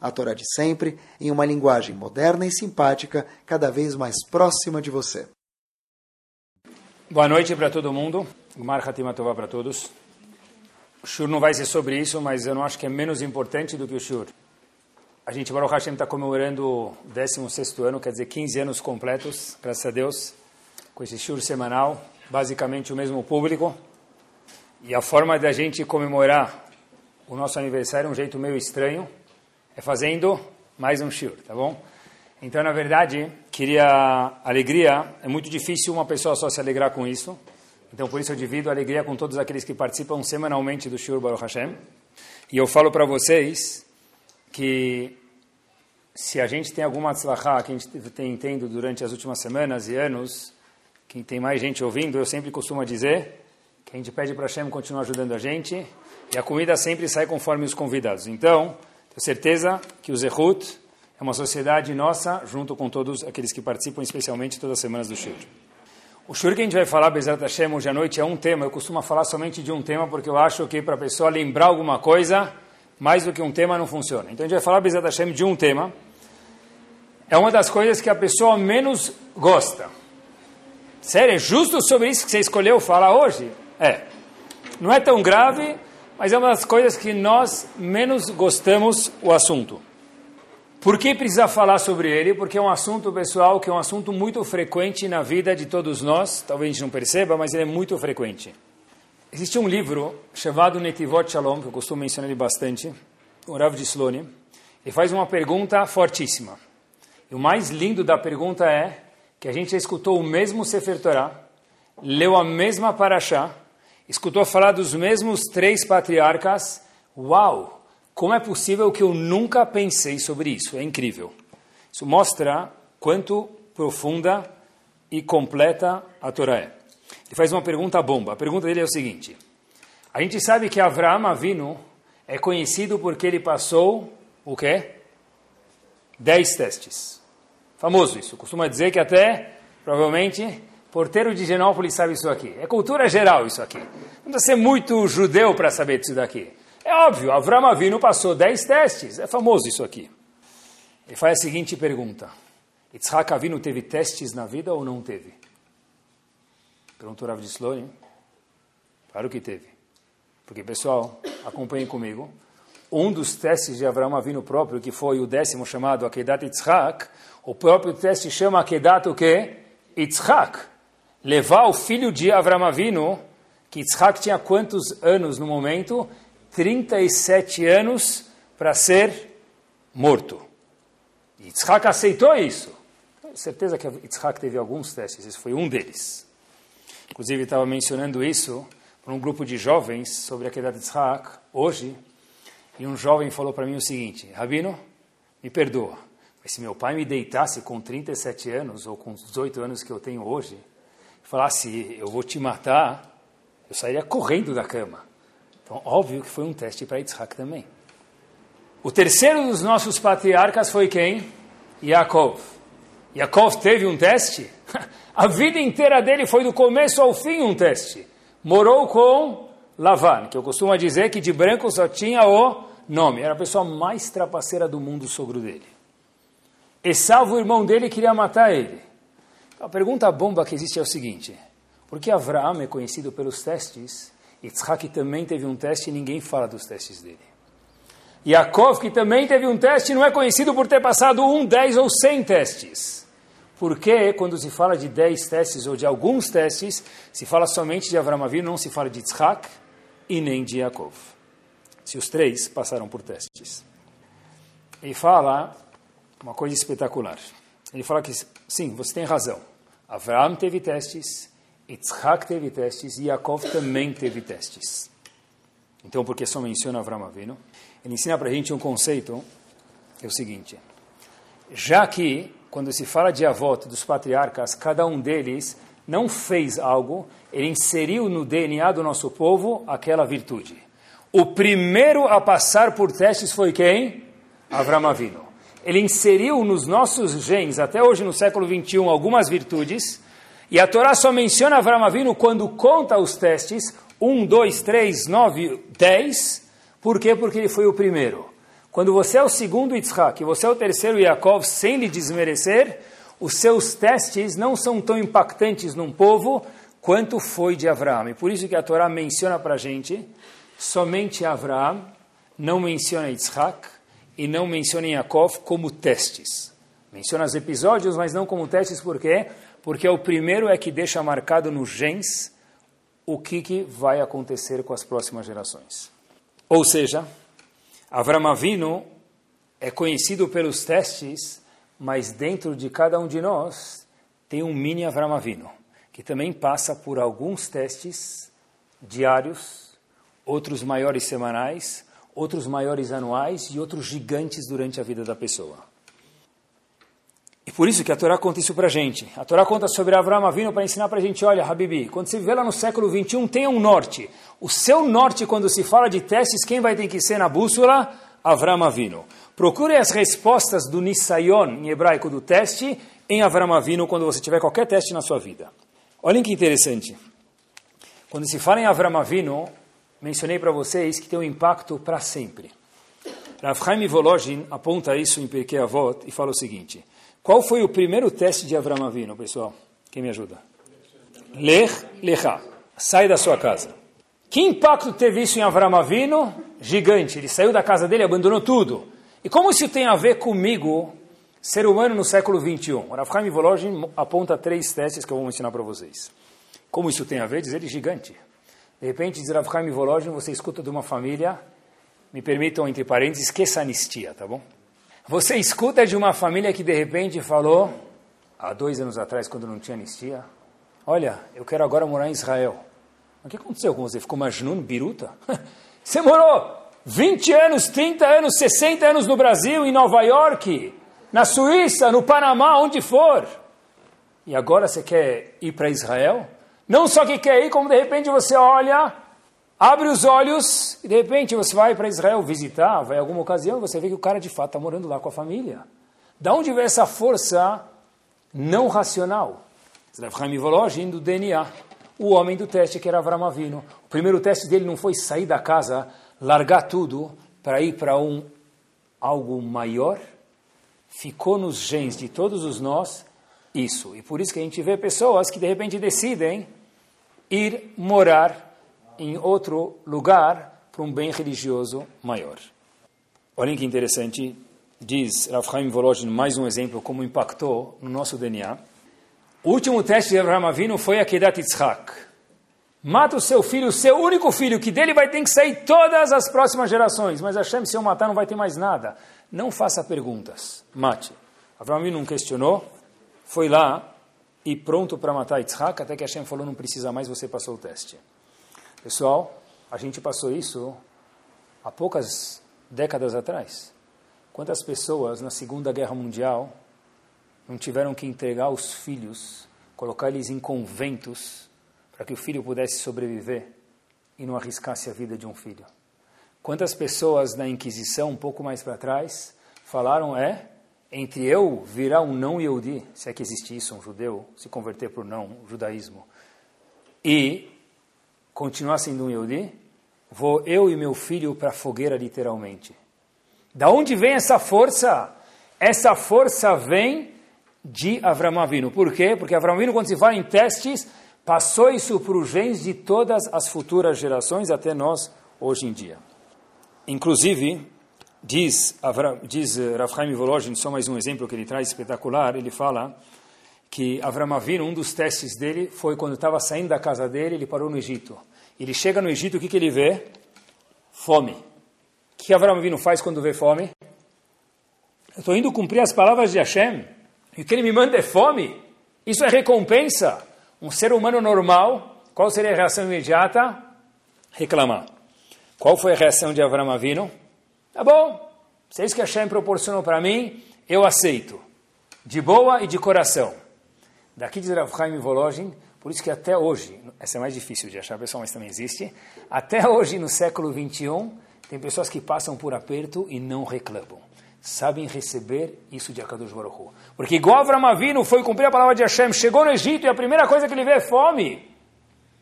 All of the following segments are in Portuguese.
a Torá de sempre, em uma linguagem moderna e simpática, cada vez mais próxima de você. Boa noite para todo mundo. Gumar Hatima Tová para todos. O Shur não vai ser sobre isso, mas eu não acho que é menos importante do que o Shur. A gente, Baruch Hashem, está comemorando o 16º ano, quer dizer, 15 anos completos, graças a Deus, com esse Shur semanal, basicamente o mesmo público. E a forma da gente comemorar o nosso aniversário é um jeito meio estranho, é fazendo mais um shiur, tá bom? Então, na verdade, queria alegria. É muito difícil uma pessoa só se alegrar com isso. Então, por isso eu divido a alegria com todos aqueles que participam semanalmente do shiur Baruch Hashem. E eu falo para vocês que se a gente tem alguma tzlachá que a gente tem tendo durante as últimas semanas e anos, quem tem mais gente ouvindo, eu sempre costumo dizer que a gente pede para Hashem continuar ajudando a gente e a comida sempre sai conforme os convidados. Então, tenho certeza que o Zehut é uma sociedade nossa, junto com todos aqueles que participam, especialmente todas as semanas do Shur. O Shur que a gente vai falar, Bezerra Hashem, hoje à noite, é um tema. Eu costumo falar somente de um tema, porque eu acho que para a pessoa lembrar alguma coisa, mais do que um tema não funciona. Então a gente vai falar, Bezerra Hashem, de um tema. É uma das coisas que a pessoa menos gosta. Sério, é justo sobre isso que você escolheu falar hoje? É. Não é tão grave, mas é uma das coisas que nós menos gostamos o assunto. Por que precisa falar sobre ele? Porque é um assunto, pessoal, que é um assunto muito frequente na vida de todos nós. Talvez a gente não perceba, mas ele é muito frequente. Existe um livro chamado Netivot Shalom, que eu costumo mencionar ele bastante, o Rav de Slone. Ele faz uma pergunta fortíssima. E o mais lindo da pergunta é que a gente escutou o mesmo Sefer Torah, leu a mesma Parashá, escutou falar dos mesmos três patriarcas. Uau! Como é possível que eu nunca pensei sobre isso? É incrível. Isso mostra quanto profunda e completa a Torá é. Ele faz uma pergunta bomba. A pergunta dele é o seguinte: A gente sabe que Avraham Avinu é conhecido porque ele passou o quê? Dez testes. Famoso isso. Costuma dizer que até, provavelmente, Porteiro de Genópolis sabe isso aqui. É cultura geral isso aqui. Não precisa ser muito judeu para saber disso daqui. É óbvio, Avram Avinu passou 10 testes. É famoso isso aqui. Ele faz a seguinte pergunta. Yitzhak Avinu teve testes na vida ou não teve? Perguntou Rav de Sloan. Claro que teve. Porque, pessoal, acompanhem comigo. Um dos testes de Avram Avinu próprio, que foi o décimo chamado Akedat Yitzhak, o próprio teste chama Akedat o quê? Yitzhak levar o filho de Avram Avinu, que Yitzhak tinha quantos anos no momento? 37 anos para ser morto. Yitzhak aceitou isso. Tenho certeza que Yitzhak teve alguns testes, esse foi um deles. Inclusive, estava mencionando isso para um grupo de jovens sobre a queda de Yitzhak hoje, e um jovem falou para mim o seguinte, Rabino, me perdoa, mas se meu pai me deitasse com 37 anos, ou com 18 anos que eu tenho hoje, falasse, eu vou te matar, eu sairia correndo da cama. Então, óbvio que foi um teste para Yitzhak também. O terceiro dos nossos patriarcas foi quem? Yaakov. Yaakov teve um teste? A vida inteira dele foi do começo ao fim um teste. Morou com Lavan, que eu costumo dizer que de branco só tinha o nome. Era a pessoa mais trapaceira do mundo, o sogro dele. Esaú, o irmão dele, queria matar ele. A pergunta bomba que existe é o seguinte: por que Avraham é conhecido pelos testes? Yitzhak também teve um teste e ninguém fala dos testes dele. Yaakov, que também teve um teste, não é conhecido por ter passado um, dez ou cem testes. Por que, quando se fala de dez testes ou de alguns testes, se fala somente de Avraham Avinu, não se fala de Yitzhak e nem de Yaakov? Se os três passaram por testes. E fala uma coisa espetacular. Ele fala que, sim, você tem razão. Avraham teve testes, Yitzhak teve testes e Yaakov também teve testes. Então, porque só menciona Avraham Avinu? Ele ensina para a gente um conceito, é o seguinte. já que, quando se fala de avot, dos patriarcas, cada um deles não fez algo, ele inseriu no DNA do nosso povo aquela virtude. O primeiro a passar por testes foi quem? Avram Avinu. Ele inseriu nos nossos genes, até hoje no século 21, algumas virtudes, e a Torá só menciona Avram Avinu quando conta os testes, 1, 2, 3, 9, 10, por quê? Porque ele foi o primeiro. Quando você é o segundo Yitzhak e você é o terceiro Yaakov, sem lhe desmerecer, os seus testes não são tão impactantes num povo quanto foi de Abraão. E por isso que a Torá menciona para a gente, somente Abraão, não menciona Yitzhak e não menciona Yaakov como testes. Menciona os episódios, mas não como testes, por quê? Porque o primeiro é que deixa marcado nos genes o que, que vai acontecer com as próximas gerações. Ou seja, Avram Avinu é conhecido pelos testes, mas dentro de cada um de nós tem um mini Avram Avinu, que também passa por alguns testes diários, outros maiores semanais, outros maiores anuais e outros gigantes durante a vida da pessoa. E por isso que a Torá conta isso para gente. A Torá conta sobre Abraão Avino para ensinar para a gente, olha, Habibi, quando você viver lá no século 21, tenha um norte. O seu norte, quando se fala de testes, quem vai ter que ser na bússola? Abraão Avino. Procure as respostas do Nisayon, em hebraico, do teste, em Abraão Avino, quando você tiver qualquer teste na sua vida. Olhem que interessante. Quando se fala em Abraão Avino, mencionei para vocês que tem um impacto para sempre. Rav Chaim Volozhin aponta isso em Pirkei Avot e fala o seguinte... Qual foi o primeiro teste de Avram Avinu, pessoal? Quem me ajuda? Lech Lecha. Sai da sua casa. Que impacto teve isso em Avram Avinu? Gigante. Ele saiu da casa dele abandonou tudo. E como isso tem a ver comigo, ser humano no século 21? Rav Chaim Volozhin aponta três testes que eu vou ensinar para vocês. Como isso tem a ver? Diz ele gigante. De repente, diz Rav Chaim Volozhin, você escuta de uma família, me permitam, entre parênteses, esqueça a anistia, tá bom? Você escuta de uma família que de repente falou, há dois anos atrás, quando não tinha anistia, olha, eu quero agora morar em Israel. O que aconteceu com você? Ficou majnun, biruta? Você morou 20 anos, 30 anos, 60 anos no Brasil, em Nova York, na Suíça, no Panamá, onde for. E agora você quer ir para Israel? Não só que quer ir, como de repente você olha abre os olhos e de repente você vai para Israel visitar, vai em alguma ocasião, você vê que o cara de fato está morando lá com a família. Da onde vem essa força não racional? Zrafhaim Volozhin do DNA, o homem do teste que era Avram Avinu. O primeiro teste dele não foi sair da casa, largar tudo para ir para um algo maior. Ficou nos genes de todos os nós isso. E por isso que a gente vê pessoas que de repente decidem ir morar em outro lugar para um bem religioso maior. Olhem que interessante, diz Rav Chaim Volozhin, mais um exemplo como impactou no nosso DNA. O último teste de Abraham Avinu foi a Kedat Yitzhak. Mata o seu filho, o seu único filho, que dele vai ter que sair todas as próximas gerações. Mas Hashem, se eu matar, não vai ter mais nada. Não faça perguntas. Mate. Abraham Avinu não questionou, foi lá e pronto para matar Yitzhak, até que Hashem falou, não precisa mais, você passou o teste. Pessoal, a gente passou isso há poucas décadas atrás. Quantas pessoas na Segunda Guerra Mundial não tiveram que entregar os filhos, colocar eles em conventos para que o filho pudesse sobreviver e não arriscasse a vida de um filho? Quantas pessoas na Inquisição, um pouco mais para trás, falaram é entre eu virar um não Yehudi, se é que existe isso, um judeu, se converter o não, judaísmo, e continuar sendo um Yehudi, vou eu e meu filho para a fogueira, literalmente. Da onde vem essa força? Essa força vem de Avram Avinu. Por quê? Porque Avram Avinu, quando se fala em testes, passou isso para os genes de todas as futuras gerações, até nós, hoje em dia. Inclusive, diz, diz eh, Rav Chaim Volozhin, só mais um exemplo que ele traz espetacular, ele fala que Avram Avinu, um dos testes dele, foi quando estava saindo da casa dele, ele parou no Egito. Ele chega no Egito, o que, que ele vê? Fome. O que Avram Avinu faz quando vê fome? Eu estou indo cumprir as palavras de Hashem, e o que ele me manda é fome. Isso é recompensa. Um ser humano normal, qual seria a reação imediata? Reclamar. Qual foi a reação de Avram Avinu? Tá bom, se é isso que Hashem proporcionou para mim, eu aceito, de boa e de coração. Daqui diz Rav Chaim Volozhin, por isso que até hoje, essa é mais difícil de achar, pessoal, mas também existe, até hoje, no século 21, tem pessoas que passam por aperto e não reclamam. Sabem receber isso de Akadosh Baruch. Porque igual Avram Avinu foi cumprir a palavra de Hashem, chegou no Egito e a primeira coisa que ele vê é fome.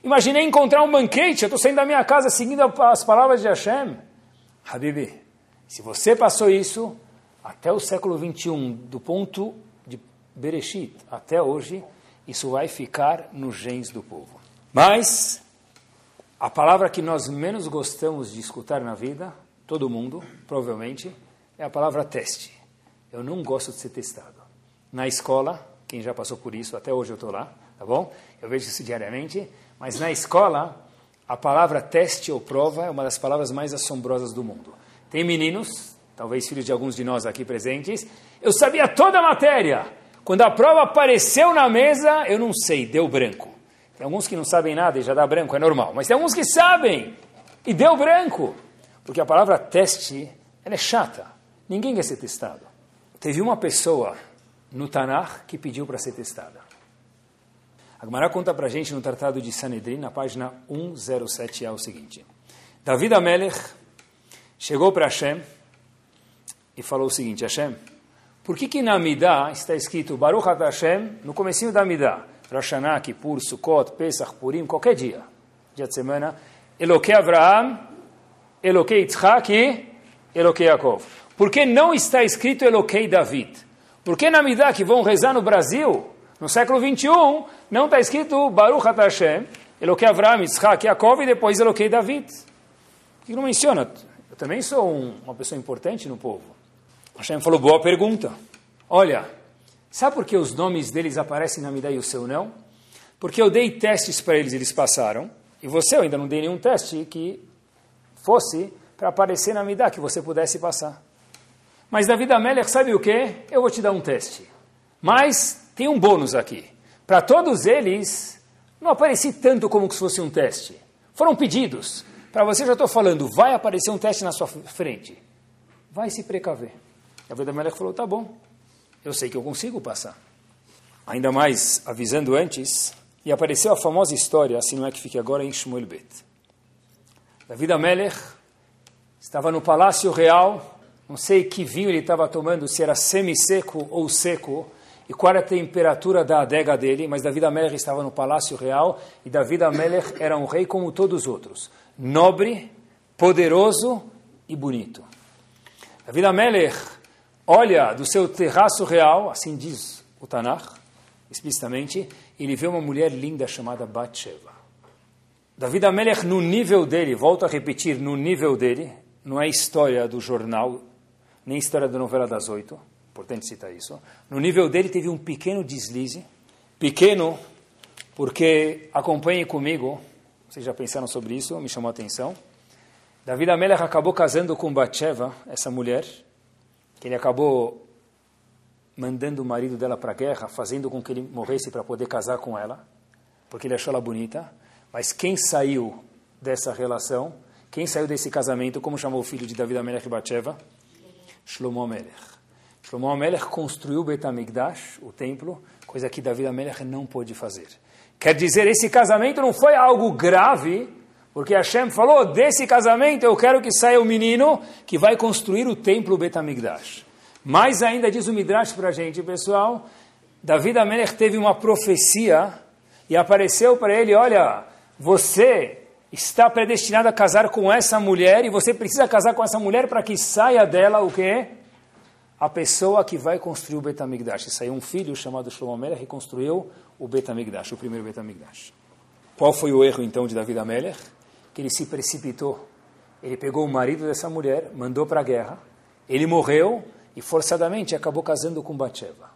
Imaginei encontrar um banquete, eu estou saindo da minha casa seguindo as palavras de Hashem. Habibi, se você passou isso, até o século 21, do ponto de Bereshit até hoje, isso vai ficar nos genes do povo. Mas, a palavra que nós menos gostamos de escutar na vida, todo mundo, provavelmente, é a palavra teste. Eu não gosto de ser testado. Na escola, quem já passou por isso, até hoje eu estou lá, tá bom? Eu vejo isso diariamente. Mas na escola, a palavra teste ou prova é uma das palavras mais assombrosas do mundo. Tem meninos, talvez filhos de alguns de nós aqui presentes, eu sabia toda a matéria. Quando a prova apareceu na mesa, eu não sei, deu branco. Tem alguns que não sabem nada e já dá branco, é normal. Mas tem alguns que sabem e deu branco. Porque a palavra teste, ela é chata. Ninguém quer ser testado. Teve uma pessoa no Tanakh que pediu para ser testada. A Gemara conta para a gente no Tratado de Sanedrin, na página 107, é o seguinte. David Amelech chegou para Hashem e falou o seguinte, Hashem, por que que na Midah está escrito Baruch At Hashem no comecinho da Midah? Rosh Hashanah, Kippur, Sukkot, Pesach, Purim, qualquer dia, dia de semana, Eloquei Avraham, Eloquei Yitzhak e Eloquei Yaakov. Por que não está escrito Eloquei David? Por que na Midah que vão rezar no Brasil no século 21, não está escrito Baruch At Hashem, Eloquei Avram, Yitzhak, Yaakov e depois Eloquei David. Que não menciona? Eu também sou um, uma pessoa importante no povo. Hashem falou, boa pergunta. Olha, sabe por que os nomes deles aparecem na Midah e o seu não? Porque eu dei testes para eles, eles passaram, e você eu ainda não dei nenhum teste que fosse para aparecer na Midah, que você pudesse passar. Mas David Amelech, sabe o que? Eu vou te dar um teste. Mas tem um bônus aqui. Para todos eles, não apareci tanto como se fosse um teste. Foram pedidos. Para você, já estou falando, vai aparecer um teste na sua frente. Vai se precaver. E a Melech falou, tá bom, eu sei que eu consigo passar. Ainda mais, avisando antes, e apareceu a famosa história, assim não é que fique agora, em Shmuel Bet. David Amelech estava no palácio real, não sei que vinho ele estava tomando, se era semi-seco ou seco, e qual era a temperatura da adega dele, mas David Amelech estava no palácio real e David Amelech era um rei como todos os outros, nobre, poderoso e bonito. David Amelech olha do seu terraço real, assim diz o Tanakh, explicitamente, ele vê uma mulher linda chamada Batsheva. David Amelech, no nível dele, volto a repetir, no nível dele, não é história do jornal, nem história da novela das oito, importante citar isso. No nível dele teve um pequeno deslize, pequeno porque acompanhe comigo, vocês já pensaram sobre isso, me chamou a atenção. David Amelech acabou casando com Batsheva, essa mulher, que ele acabou mandando o marido dela para a guerra, fazendo com que ele morresse para poder casar com ela, porque ele achou ela bonita. Mas quem saiu dessa relação, quem saiu desse casamento, como chamou o filho de David Amelech e Batsheva? Shlomo Amelech. Shlomo Amelech construiu Betamigdash, o templo, coisa que Davi Amelech não pôde fazer. Quer dizer, esse casamento não foi algo grave, porque Hashem falou, desse casamento eu quero que saia o menino que vai construir o templo Betamigdash. Mais ainda diz o Midrash para a gente, pessoal, Davi Amelech teve uma profecia e apareceu para ele, olha, você está predestinado a casar com essa mulher e você precisa casar com essa mulher para que saia dela o quê? a pessoa que vai construir o Betamigdash. Saiu um filho chamado Shlomo Amelech e construiu o Betamigdash, o primeiro Betamigdash. Qual foi o erro então de David Amelech? Que ele se precipitou. Ele pegou o marido dessa mulher, mandou para a guerra, ele morreu e forçadamente acabou casando com Batsheva.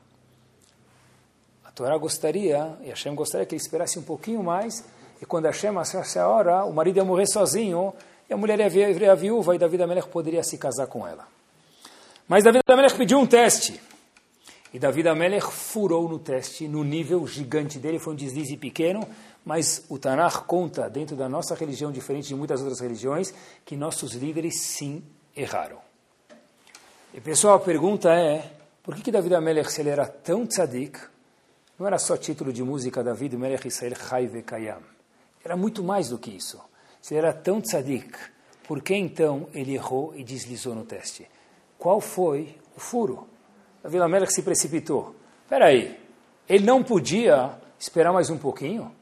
A Torá gostaria, e Hashem gostaria que ele esperasse um pouquinho mais, e quando Hashem achasse a hora, o marido ia morrer sozinho, e a mulher ia virar viúva, e David Amelech poderia se casar com ela. Mas David Amelech pediu um teste. E David Amelech furou no teste, no nível gigante dele, foi um deslize pequeno, mas o Tanakh conta, dentro da nossa religião, diferente de muitas outras religiões, que nossos líderes sim erraram. E pessoal, a pergunta é, Por que, que David Amelech, se ele era tão tzadik, não era só título de música David Melech Israel Chai Vekayam. Era muito mais do que isso. Se ele era tão tzadik, por que então ele errou e deslizou no teste? Qual foi o furo? David Amelech se precipitou. Espera aí, ele não podia esperar mais um pouquinho?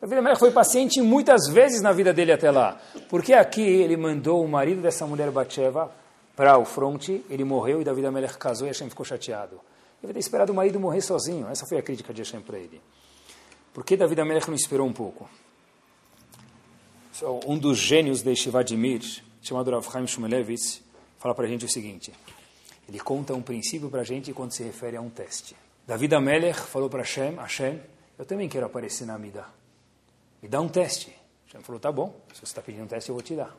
David Amelech foi paciente muitas vezes na vida dele até lá. Porque aqui ele mandou o marido dessa mulher Batsheva para o fronte, ele morreu e David Amelech casou e Hashem ficou chateado. Ele ter esperado o marido morrer sozinho. Essa foi a crítica de Hashem para ele. Por que David Amelech não esperou um pouco? Um dos gênios de Shivadimir, chamado Rav Chaim Shumelevitz, fala para a gente o seguinte. Ele conta um princípio para a gente quando se refere a um teste. David Amelech falou para Hashem, Hashem, eu também quero aparecer na Amida. Me dá um teste. Hashem falou, tá bom, se você está pedindo um teste, eu vou te dar.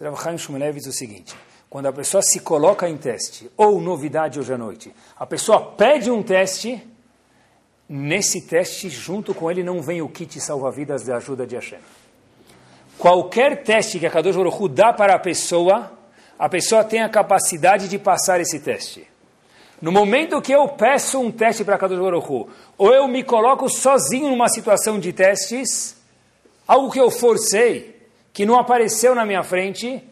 Rav Chaim Shumelevitz o seguinte, quando a pessoa se coloca em teste, ou novidade hoje à noite, a pessoa pede um teste, nesse teste, junto com ele, não vem o kit salva-vidas da ajuda de Hashem. Qualquer teste que a Kadosh Baruch Hu dá para a pessoa, a pessoa tem a capacidade de passar esse teste. No momento que eu peço um teste para Kadosh Baruch Hu, ou eu me coloco sozinho numa situação de testes, algo que eu forcei, que não apareceu na minha frente,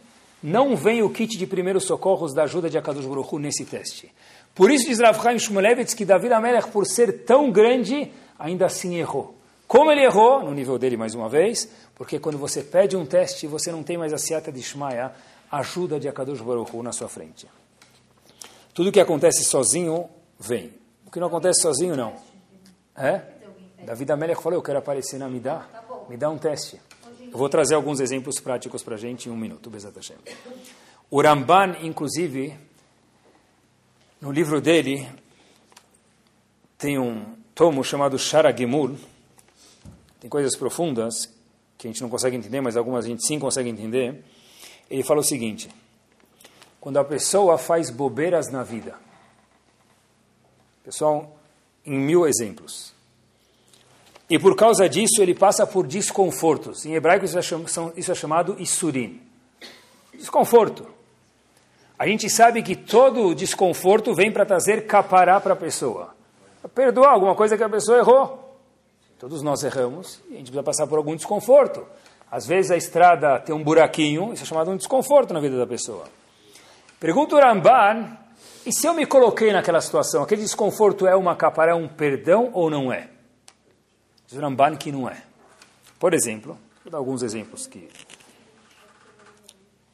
não vem o kit de primeiros socorros da ajuda de Akadosh Baruch Hu nesse teste. Por isso diz Rav Chaim Shmulevitz que David Amelech, por ser tão grande, ainda assim errou. Como ele errou, no nível dele mais uma vez, porque quando você pede um teste, você não tem mais a seata de Shmaya, ajuda de Akadosh Baruch Hu na sua frente. Tudo que acontece sozinho, vem. O que não acontece sozinho, não. É? David Amelech falou, eu quero aparecer na Midah, me dá um teste. Eu vou trazer alguns exemplos práticos para a gente em um minuto. O Ramban, inclusive, no livro dele, tem um tomo chamado Sharagimul. Tem coisas profundas que a gente não consegue entender, mas algumas a gente sim consegue entender. Ele fala o seguinte: quando a pessoa faz bobeiras na vida, pessoal, em mil exemplos. E por causa disso ele passa por desconfortos. Em hebraico isso é, é chamado isurim. Desconforto. A gente sabe que todo desconforto vem para trazer capará para a pessoa. Perdoar alguma coisa que a pessoa errou. Todos nós erramos e a gente precisa passar por algum desconforto. Às vezes a estrada tem um buraquinho, isso é chamado um desconforto na vida da pessoa. Pergunta o Ramban, e se eu me coloquei naquela situação, aquele desconforto é uma capará, um perdão ou não é? Diz o Ramban que não é. Por exemplo, vou dar alguns exemplos aqui.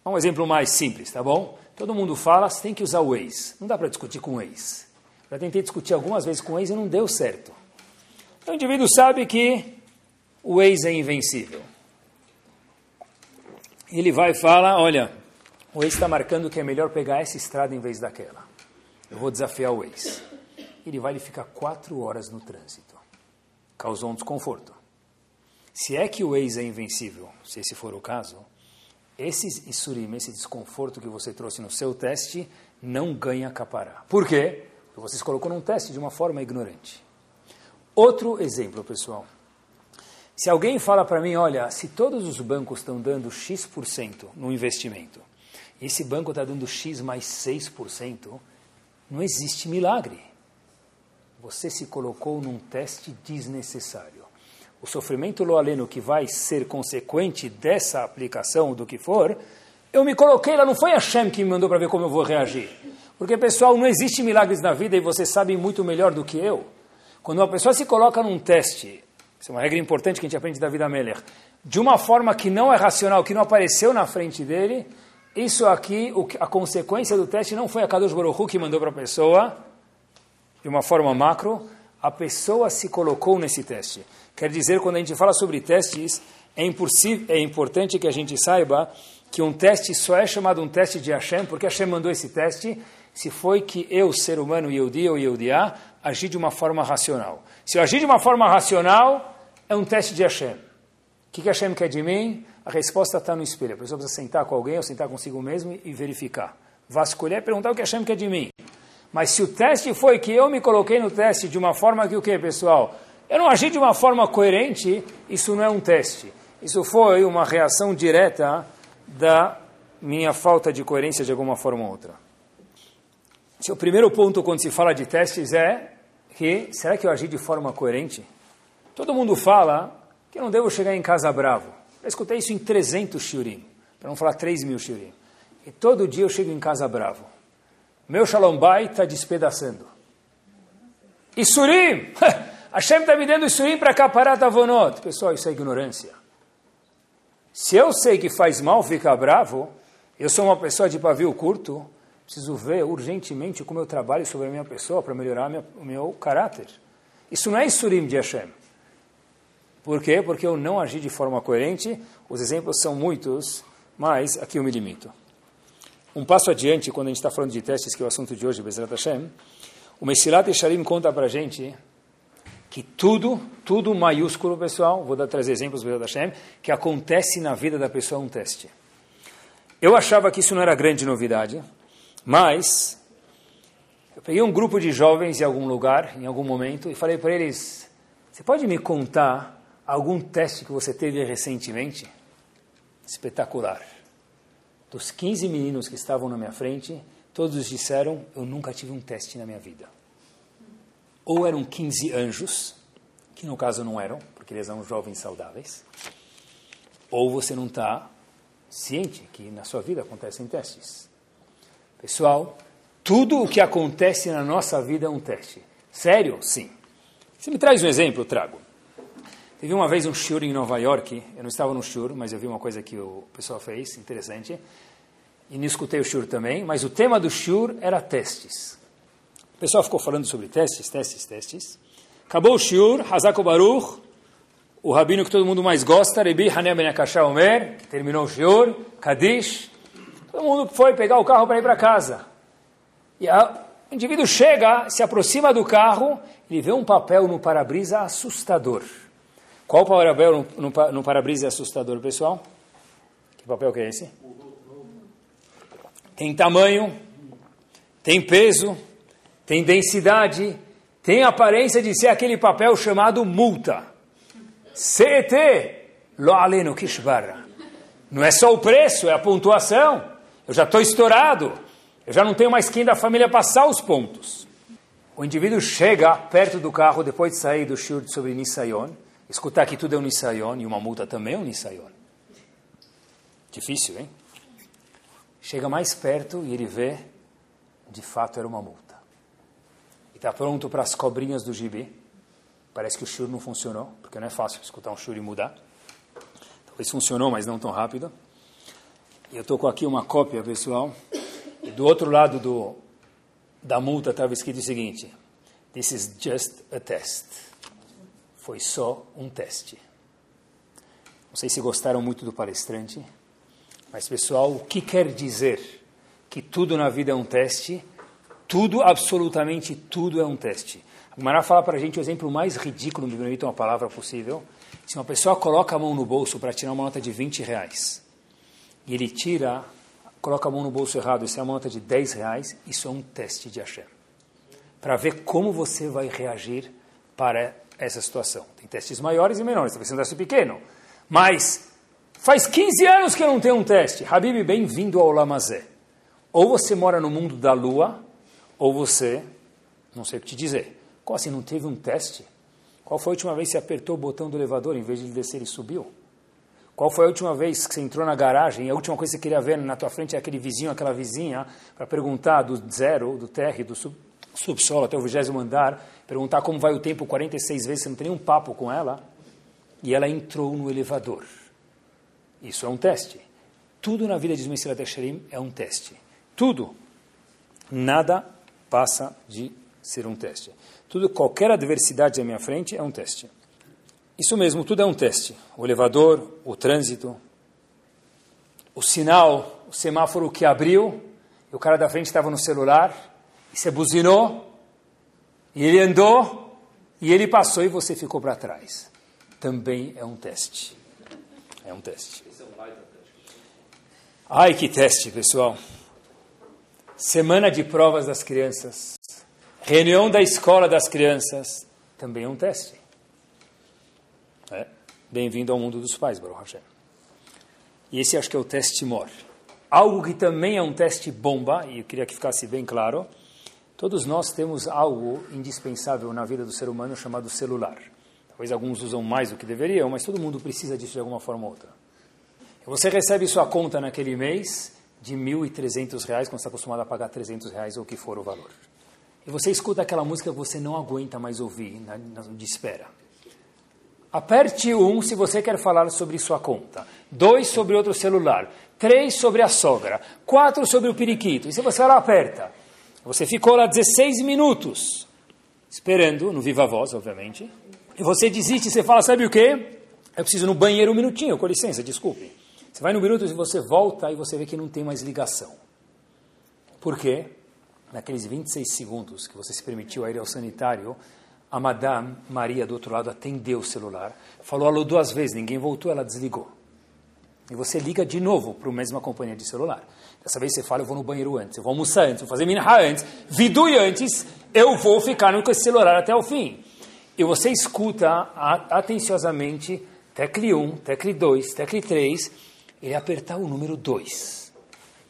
Um exemplo mais simples, tá bom? Todo mundo fala, você tem que usar o ex. Não dá para discutir com o ex. Já tentei discutir algumas vezes com o ex e não deu certo. Então, o indivíduo sabe que o ex é invencível. Ele vai e fala, olha, o ex está marcando que é melhor pegar essa estrada em vez daquela. Eu vou desafiar o ex. Ele vai ficar quatro horas no trânsito causou um desconforto. Se é que o ex é invencível, se esse for o caso, esse Isurim, esse desconforto que você trouxe no seu teste, não ganha capará. Por quê? Porque você se colocou num teste de uma forma ignorante. Outro exemplo, pessoal. Se alguém fala para mim, olha, se todos os bancos estão dando X% no investimento, e esse banco está dando X mais 6%, não existe milagre. Você se colocou num teste desnecessário. O sofrimento loaleno que vai ser consequente dessa aplicação, do que for, eu me coloquei lá, não foi a Shem que me mandou para ver como eu vou reagir. Porque, pessoal, não existe milagres na vida e vocês sabem muito melhor do que eu. Quando uma pessoa se coloca num teste, isso é uma regra importante que a gente aprende da vida Meller, de uma forma que não é racional, que não apareceu na frente dele, isso aqui, a consequência do teste não foi a Kadosh Baruch Hu que mandou para a pessoa, de uma forma macro, a pessoa se colocou nesse teste. Quer dizer, quando a gente fala sobre testes, é, é importante que a gente saiba que um teste só é chamado um teste de Hashem, porque Hashem mandou esse teste, se foi que eu, ser humano, Yehudi ou Yehudiá, agi de uma forma racional. Se eu agir de uma forma racional, é um teste de Hashem. O que, que Hashem quer de mim? A resposta está no espelho. A pessoa precisa sentar com alguém ou sentar consigo mesmo e verificar. Vasculhar e perguntar o que Hashem quer de mim. Mas se o teste foi que eu me coloquei no teste de uma forma que o que, pessoal? Eu não agi de uma forma coerente, isso não é um teste. Isso foi uma reação direta da minha falta de coerência de alguma forma ou outra. o primeiro ponto quando se fala de testes é que, será que eu agi de forma coerente? Todo mundo fala que eu não devo chegar em casa bravo. Eu escutei isso em 300 shiurim, para não falar 3 mil shiurim. E todo dia eu chego em casa bravo. Meu shalom bai está despedaçando. E surim! Hashem está me dando surim para caparar avonot. Pessoal, isso é ignorância. Se eu sei que faz mal ficar bravo, eu sou uma pessoa de pavio curto, preciso ver urgentemente como eu trabalho sobre a minha pessoa para melhorar o meu caráter. Isso não é surim de Hashem. Por quê? Porque eu não agi de forma coerente. Os exemplos são muitos, mas aqui eu me limito. Um passo adiante, quando a gente está falando de testes, que é o assunto de hoje, Bezrat Hashem, o Mesilat Esharim conta para gente que tudo, tudo maiúsculo, pessoal, vou dar três exemplos, Bezrat Hashem, que acontece na vida da pessoa um teste. Eu achava que isso não era grande novidade, mas eu peguei um grupo de jovens em algum lugar, em algum momento, e falei para eles, você pode me contar algum teste que você teve recentemente? Espetacular. Dos 15 meninos que estavam na minha frente, todos disseram: Eu nunca tive um teste na minha vida. Ou eram 15 anjos, que no caso não eram, porque eles eram jovens saudáveis, ou você não está ciente que na sua vida acontecem testes. Pessoal, tudo o que acontece na nossa vida é um teste. Sério? Sim. Se me traz um exemplo, eu trago. Teve uma vez um shiur em Nova York, eu não estava no shiur, mas eu vi uma coisa que o pessoal fez, interessante, e não escutei o shiur também, mas o tema do shiur era testes. O pessoal ficou falando sobre testes, testes, testes. Acabou o shiur, Hazako Baruch, o rabino que todo mundo mais gosta, Rebi Hanem Ben Omer, que terminou o shiur, Kadish, todo mundo foi pegar o carro para ir para casa. E a, o indivíduo chega, se aproxima do carro, ele vê um papel no para-brisa assustador. Qual papel no, no, no para-brisa é assustador, pessoal? Que papel que é esse? Tem tamanho, tem peso, tem densidade, tem aparência de ser aquele papel chamado multa. CET, lo aleno kishbarra. Não é só o preço, é a pontuação. Eu já estou estourado. Eu já não tenho mais quem da família passar os pontos. O indivíduo chega perto do carro depois de sair do shur sobre Nisayon Escutar que tudo é um Nisayon e uma multa também é um Nisayon. Difícil, hein? Chega mais perto e ele vê, de fato era uma multa. E está pronto para as cobrinhas do gibi. Parece que o shur não funcionou, porque não é fácil escutar um shur e mudar. Talvez funcionou, mas não tão rápido. E eu estou com aqui uma cópia, pessoal. E do outro lado do, da multa estava escrito o seguinte: This is just a test foi só um teste. Não sei se gostaram muito do palestrante, mas pessoal, o que quer dizer que tudo na vida é um teste? Tudo, absolutamente tudo é um teste. A Gumará fala para a gente o exemplo mais ridículo, me permitam uma palavra possível. Se uma pessoa coloca a mão no bolso para tirar uma nota de 20 reais, e ele tira, coloca a mão no bolso errado, isso é uma nota de 10 reais, isso é um teste de Hashem. Para ver como você vai reagir para essa situação. Tem testes maiores e menores, talvez seja um teste pequeno. Mas faz 15 anos que eu não tenho um teste. Habib, bem-vindo ao Lamazé. Ou você mora no mundo da lua, ou você, não sei o que te dizer. Como assim, não teve um teste? Qual foi a última vez que você apertou o botão do elevador, em vez de descer e subiu? Qual foi a última vez que você entrou na garagem e a última coisa que você queria ver na tua frente é aquele vizinho, aquela vizinha, para perguntar do zero, do térreo, do sub, subsolo até o vigésimo andar, perguntar como vai o tempo 46 vezes, você não tem nenhum papo com ela, e ela entrou no elevador. Isso é um teste. Tudo na vida de Mesilat Echarim é um teste. Tudo. Nada passa de ser um teste. Tudo, qualquer adversidade à minha frente é um teste. Isso mesmo, tudo é um teste. O elevador, o trânsito, o sinal, o semáforo que abriu, e o cara da frente estava no celular, e você buzinou, e ele andou, e ele passou e você ficou para trás. Também é um teste. É um teste. Ai, que teste, pessoal. Semana de provas das crianças. Reunião da escola das crianças. Também é um teste. É. Bem-vindo ao mundo dos pais, Baruch Hashem. E esse acho que é o teste mor. Algo que também é um teste bomba, e eu queria que ficasse bem claro, Todos nós temos algo indispensável na vida do ser humano chamado celular. Talvez alguns usam mais do que deveriam, mas todo mundo precisa disso de alguma forma ou outra. Você recebe sua conta naquele mês de R$ 1.300, quando você está acostumado a pagar 300 reais ou o que for o valor. E você escuta aquela música que você não aguenta mais ouvir, de espera. Aperte um se você quer falar sobre sua conta. Dois sobre outro celular. Três sobre a sogra. Quatro sobre o periquito. E se você lá aperta, você ficou lá 16 minutos esperando, no viva voz, obviamente. E você desiste, você fala, sabe o quê? Eu preciso no banheiro um minutinho, com licença, desculpe. Você vai no minuto e você volta e você vê que não tem mais ligação. Por quê? Naqueles 26 segundos que você se permitiu ir ao sanitário, a Madame Maria do outro lado atendeu o celular, falou alô duas vezes, ninguém voltou, ela desligou. E você liga de novo para a mesma companhia de celular. Dessa vez você fala, eu vou no banheiro antes, eu vou almoçar antes, vou fazer minha antes, vidui antes, eu vou ficar esse celular até o fim. E você escuta atenciosamente tecle 1, tecle 2, tecle 3, ele apertar o número 2.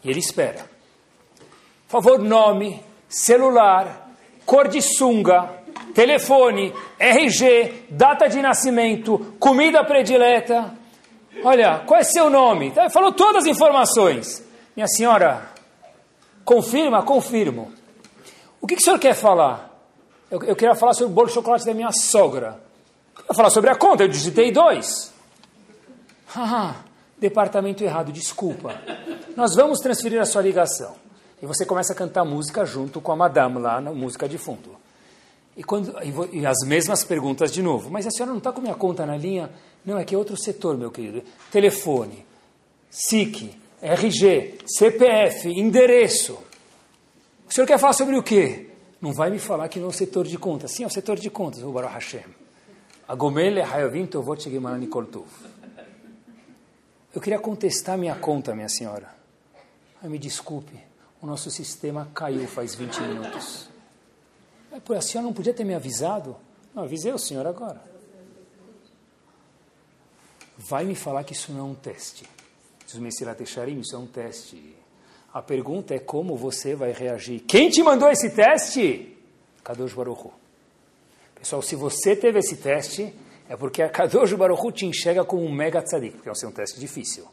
E ele espera. Por favor, nome, celular, cor de sunga, telefone, RG, data de nascimento, comida predileta. Olha, qual é seu nome? Falou todas as informações. Minha senhora, confirma? Confirmo. O que, que o senhor quer falar? Eu, eu queria falar sobre o bolo de chocolate da minha sogra. Eu falar sobre a conta, eu digitei dois. Ah, departamento errado, desculpa. Nós vamos transferir a sua ligação. E você começa a cantar música junto com a madame lá na música de fundo. E, quando, e as mesmas perguntas de novo. Mas a senhora não está com minha conta na linha? Não, é que é outro setor, meu querido. Telefone, SIC, RG, CPF, endereço. O senhor quer falar sobre o quê? Não vai me falar que não é o setor de contas. Sim, é o setor de contas, o Baruch Hashem. Agomele Hayavim Tovot Shegimarani Koltov. Eu queria contestar minha conta, minha senhora. Ai, me desculpe, o nosso sistema caiu faz 20 minutos. A senhora não podia ter me avisado? Não, avisei o senhor agora. Vai me falar que isso não é um teste. Diz o Messirat Echarim, isso é um teste. A pergunta é como você vai reagir. Quem te mandou esse teste? Kadosh Baruch Pessoal, se você teve esse teste, é porque a Kadosh Baruch te enxerga como um mega tzadik, porque é um teste difícil.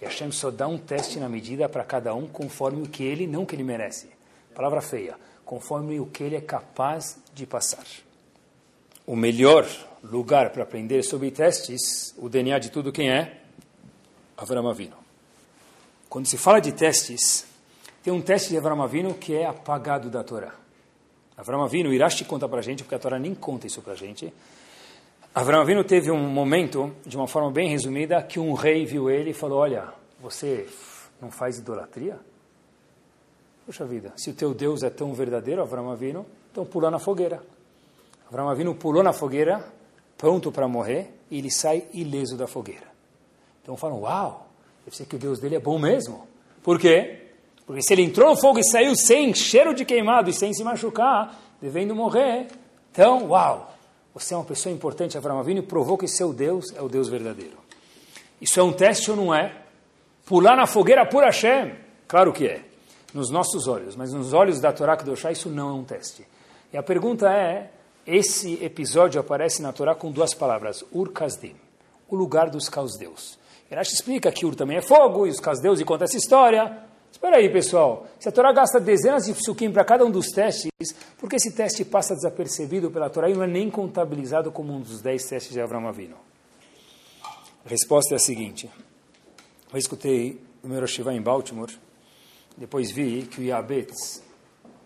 E Hashem só dá um teste na medida para cada um conforme o que ele, não que ele merece. Palavra feia. Conforme o que ele é capaz de passar. O melhor lugar para aprender sobre testes, o DNA de tudo quem é? Avram Avinu. Quando se fala de testes, tem um teste de Avram Avinu que é apagado da Torá. Avram Avinu, Irashi conta para a gente, porque a Torá nem conta isso para a gente. Avram Avinu teve um momento, de uma forma bem resumida, que um rei viu ele e falou, olha, você não faz idolatria? Puxa vida, se o teu Deus é tão verdadeiro, Avram Avinu, então pula na fogueira. Avram Avinu pulou na fogueira, pronto para morrer, e ele sai ileso da fogueira. Então falam, uau, deve ser que o Deus dele é bom mesmo. Por quê? Porque se ele entrou no fogo e saiu sem cheiro de queimado e sem se machucar, devendo morrer, então, uau, você é uma pessoa importante, Avram Avinu, e provou que seu Deus é o Deus verdadeiro. Isso é um teste ou não é? Pular na fogueira por Hashem? Claro que é, nos nossos olhos, mas nos olhos da Torá Kedoshá isso não é um teste. E a pergunta é, esse episódio aparece na Torá com duas palavras, Ur Kasdim, o lugar dos Deus. Irash explica que Ur também é fogo, e os Deus e conta essa história. Espera aí, pessoal. Se a Torá gasta dezenas de psukim para cada um dos testes, por que esse teste passa desapercebido pela Torá e não é nem contabilizado como um dos dez testes de Avram Avinu? A resposta é a seguinte. Eu escutei o meu Roshivá em Baltimore, depois vi que o Yabetz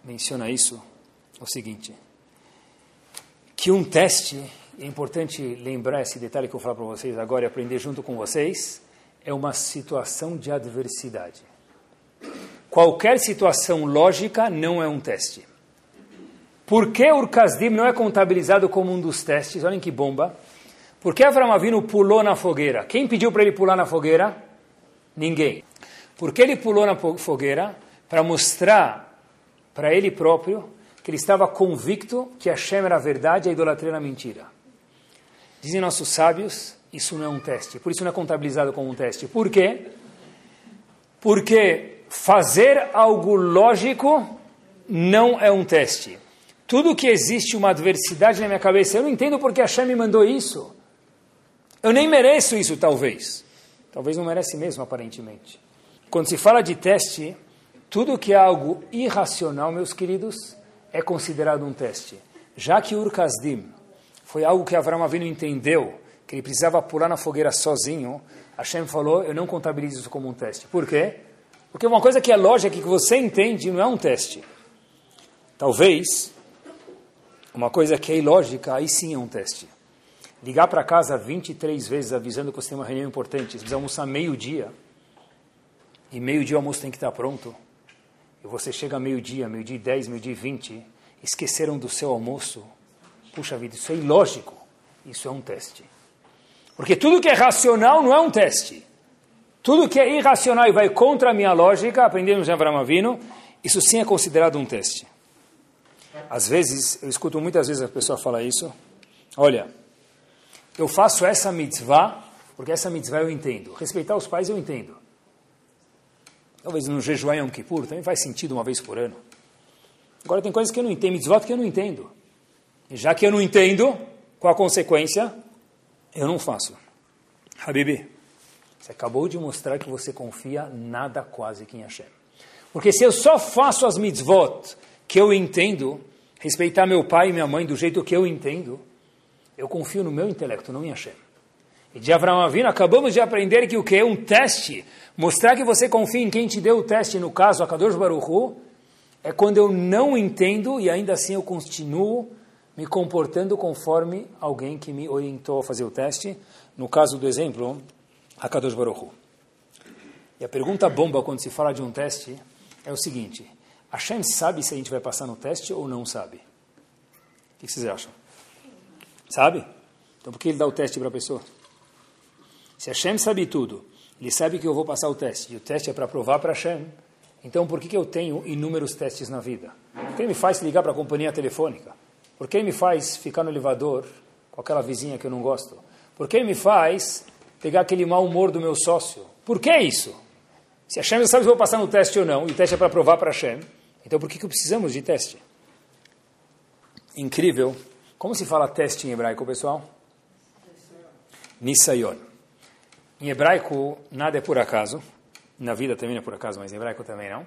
menciona isso, o seguinte que um teste, é importante lembrar esse detalhe que eu vou falar para vocês agora e aprender junto com vocês, é uma situação de adversidade. Qualquer situação lógica não é um teste. Por que o Kasdim não é contabilizado como um dos testes? Olhem que bomba. Por que Avram Avinu pulou na fogueira? Quem pediu para ele pular na fogueira? Ninguém. Por que ele pulou na fogueira? Para mostrar para ele próprio que ele estava convicto que Hashem era a verdade e a idolatria era mentira. Dizem nossos sábios, isso não é um teste. Por isso não é contabilizado como um teste. Por quê? Porque fazer algo lógico não é um teste. Tudo que existe uma adversidade na minha cabeça, eu não entendo porque a Hashem me mandou isso. Eu nem mereço isso, talvez. Talvez não merece mesmo, aparentemente. Quando se fala de teste, tudo que é algo irracional, meus queridos, é considerado um teste. Já que Ur Kasdim foi algo que Avram Avinu entendeu, que ele precisava pular na fogueira sozinho, Hashem falou, eu não contabilizo isso como um teste. Por quê? Porque uma coisa que é lógica, que você entende, não é um teste. Talvez, uma coisa que é ilógica, aí sim é um teste. Ligar para casa 23 vezes avisando que você tem uma reunião importante, você precisa almoçar meio-dia, e meio-dia o almoço tem que estar pronto, e você chega meio-dia, meio-dia e 10, meio-dia e 20, esqueceram do seu almoço, puxa vida, isso é ilógico, isso é um teste. Porque tudo que é racional não é um teste. Tudo que é irracional e vai contra a minha lógica, aprendemos em Avraham Avino, isso sim é considerado um teste. Às vezes, eu escuto muitas vezes a pessoa falar isso, olha, eu faço essa mitzvah, porque essa mitzvah eu entendo. Respeitar os pais eu entendo. Talvez no jejuar Yom Kippur também faz sentido uma vez por ano. Agora tem coisas que eu não entendo, mitzvot que eu não entendo. Já que eu não entendo, qual a consequência? Eu não faço. Habibi, você acabou de mostrar que você confia nada quase que em Hashem. Porque se eu só faço as mitzvot que eu entendo, respeitar meu pai e minha mãe do jeito que eu entendo, eu confio no meu intelecto, não em Hashem. E de Avraham Avinu, acabamos de aprender que o que é um teste, mostrar que você confia em quem te deu o teste, no caso, a Kadosh Baruch Hu, é quando eu não entendo e ainda assim eu continuo me comportando conforme alguém que me orientou a fazer o teste. No caso do exemplo, Hakadosh Baruch Hu. E a pergunta bomba quando se fala de um teste é o seguinte: Hashem sabe se a gente vai passar no teste ou não sabe? O que vocês acham? Sabe? Então por que ele dá o teste para a pessoa? Se Hashem sabe tudo, ele sabe que eu vou passar o teste, e o teste é para provar para Hashem, então por que, que eu tenho inúmeros testes na vida? Por que ele me faz ligar para a companhia telefônica? Por que ele me faz ficar no elevador com aquela vizinha que eu não gosto? Por que ele me faz pegar aquele mau humor do meu sócio? Por que isso? Se Hashem não sabe se eu vou passar no teste ou não, e o teste é para provar para Hashem, então por que, que precisamos de teste? Incrível. Como se fala teste em hebraico, pessoal? Nisayon. Em hebraico, nada é por acaso. Na vida também não é por acaso, mas em hebraico também não.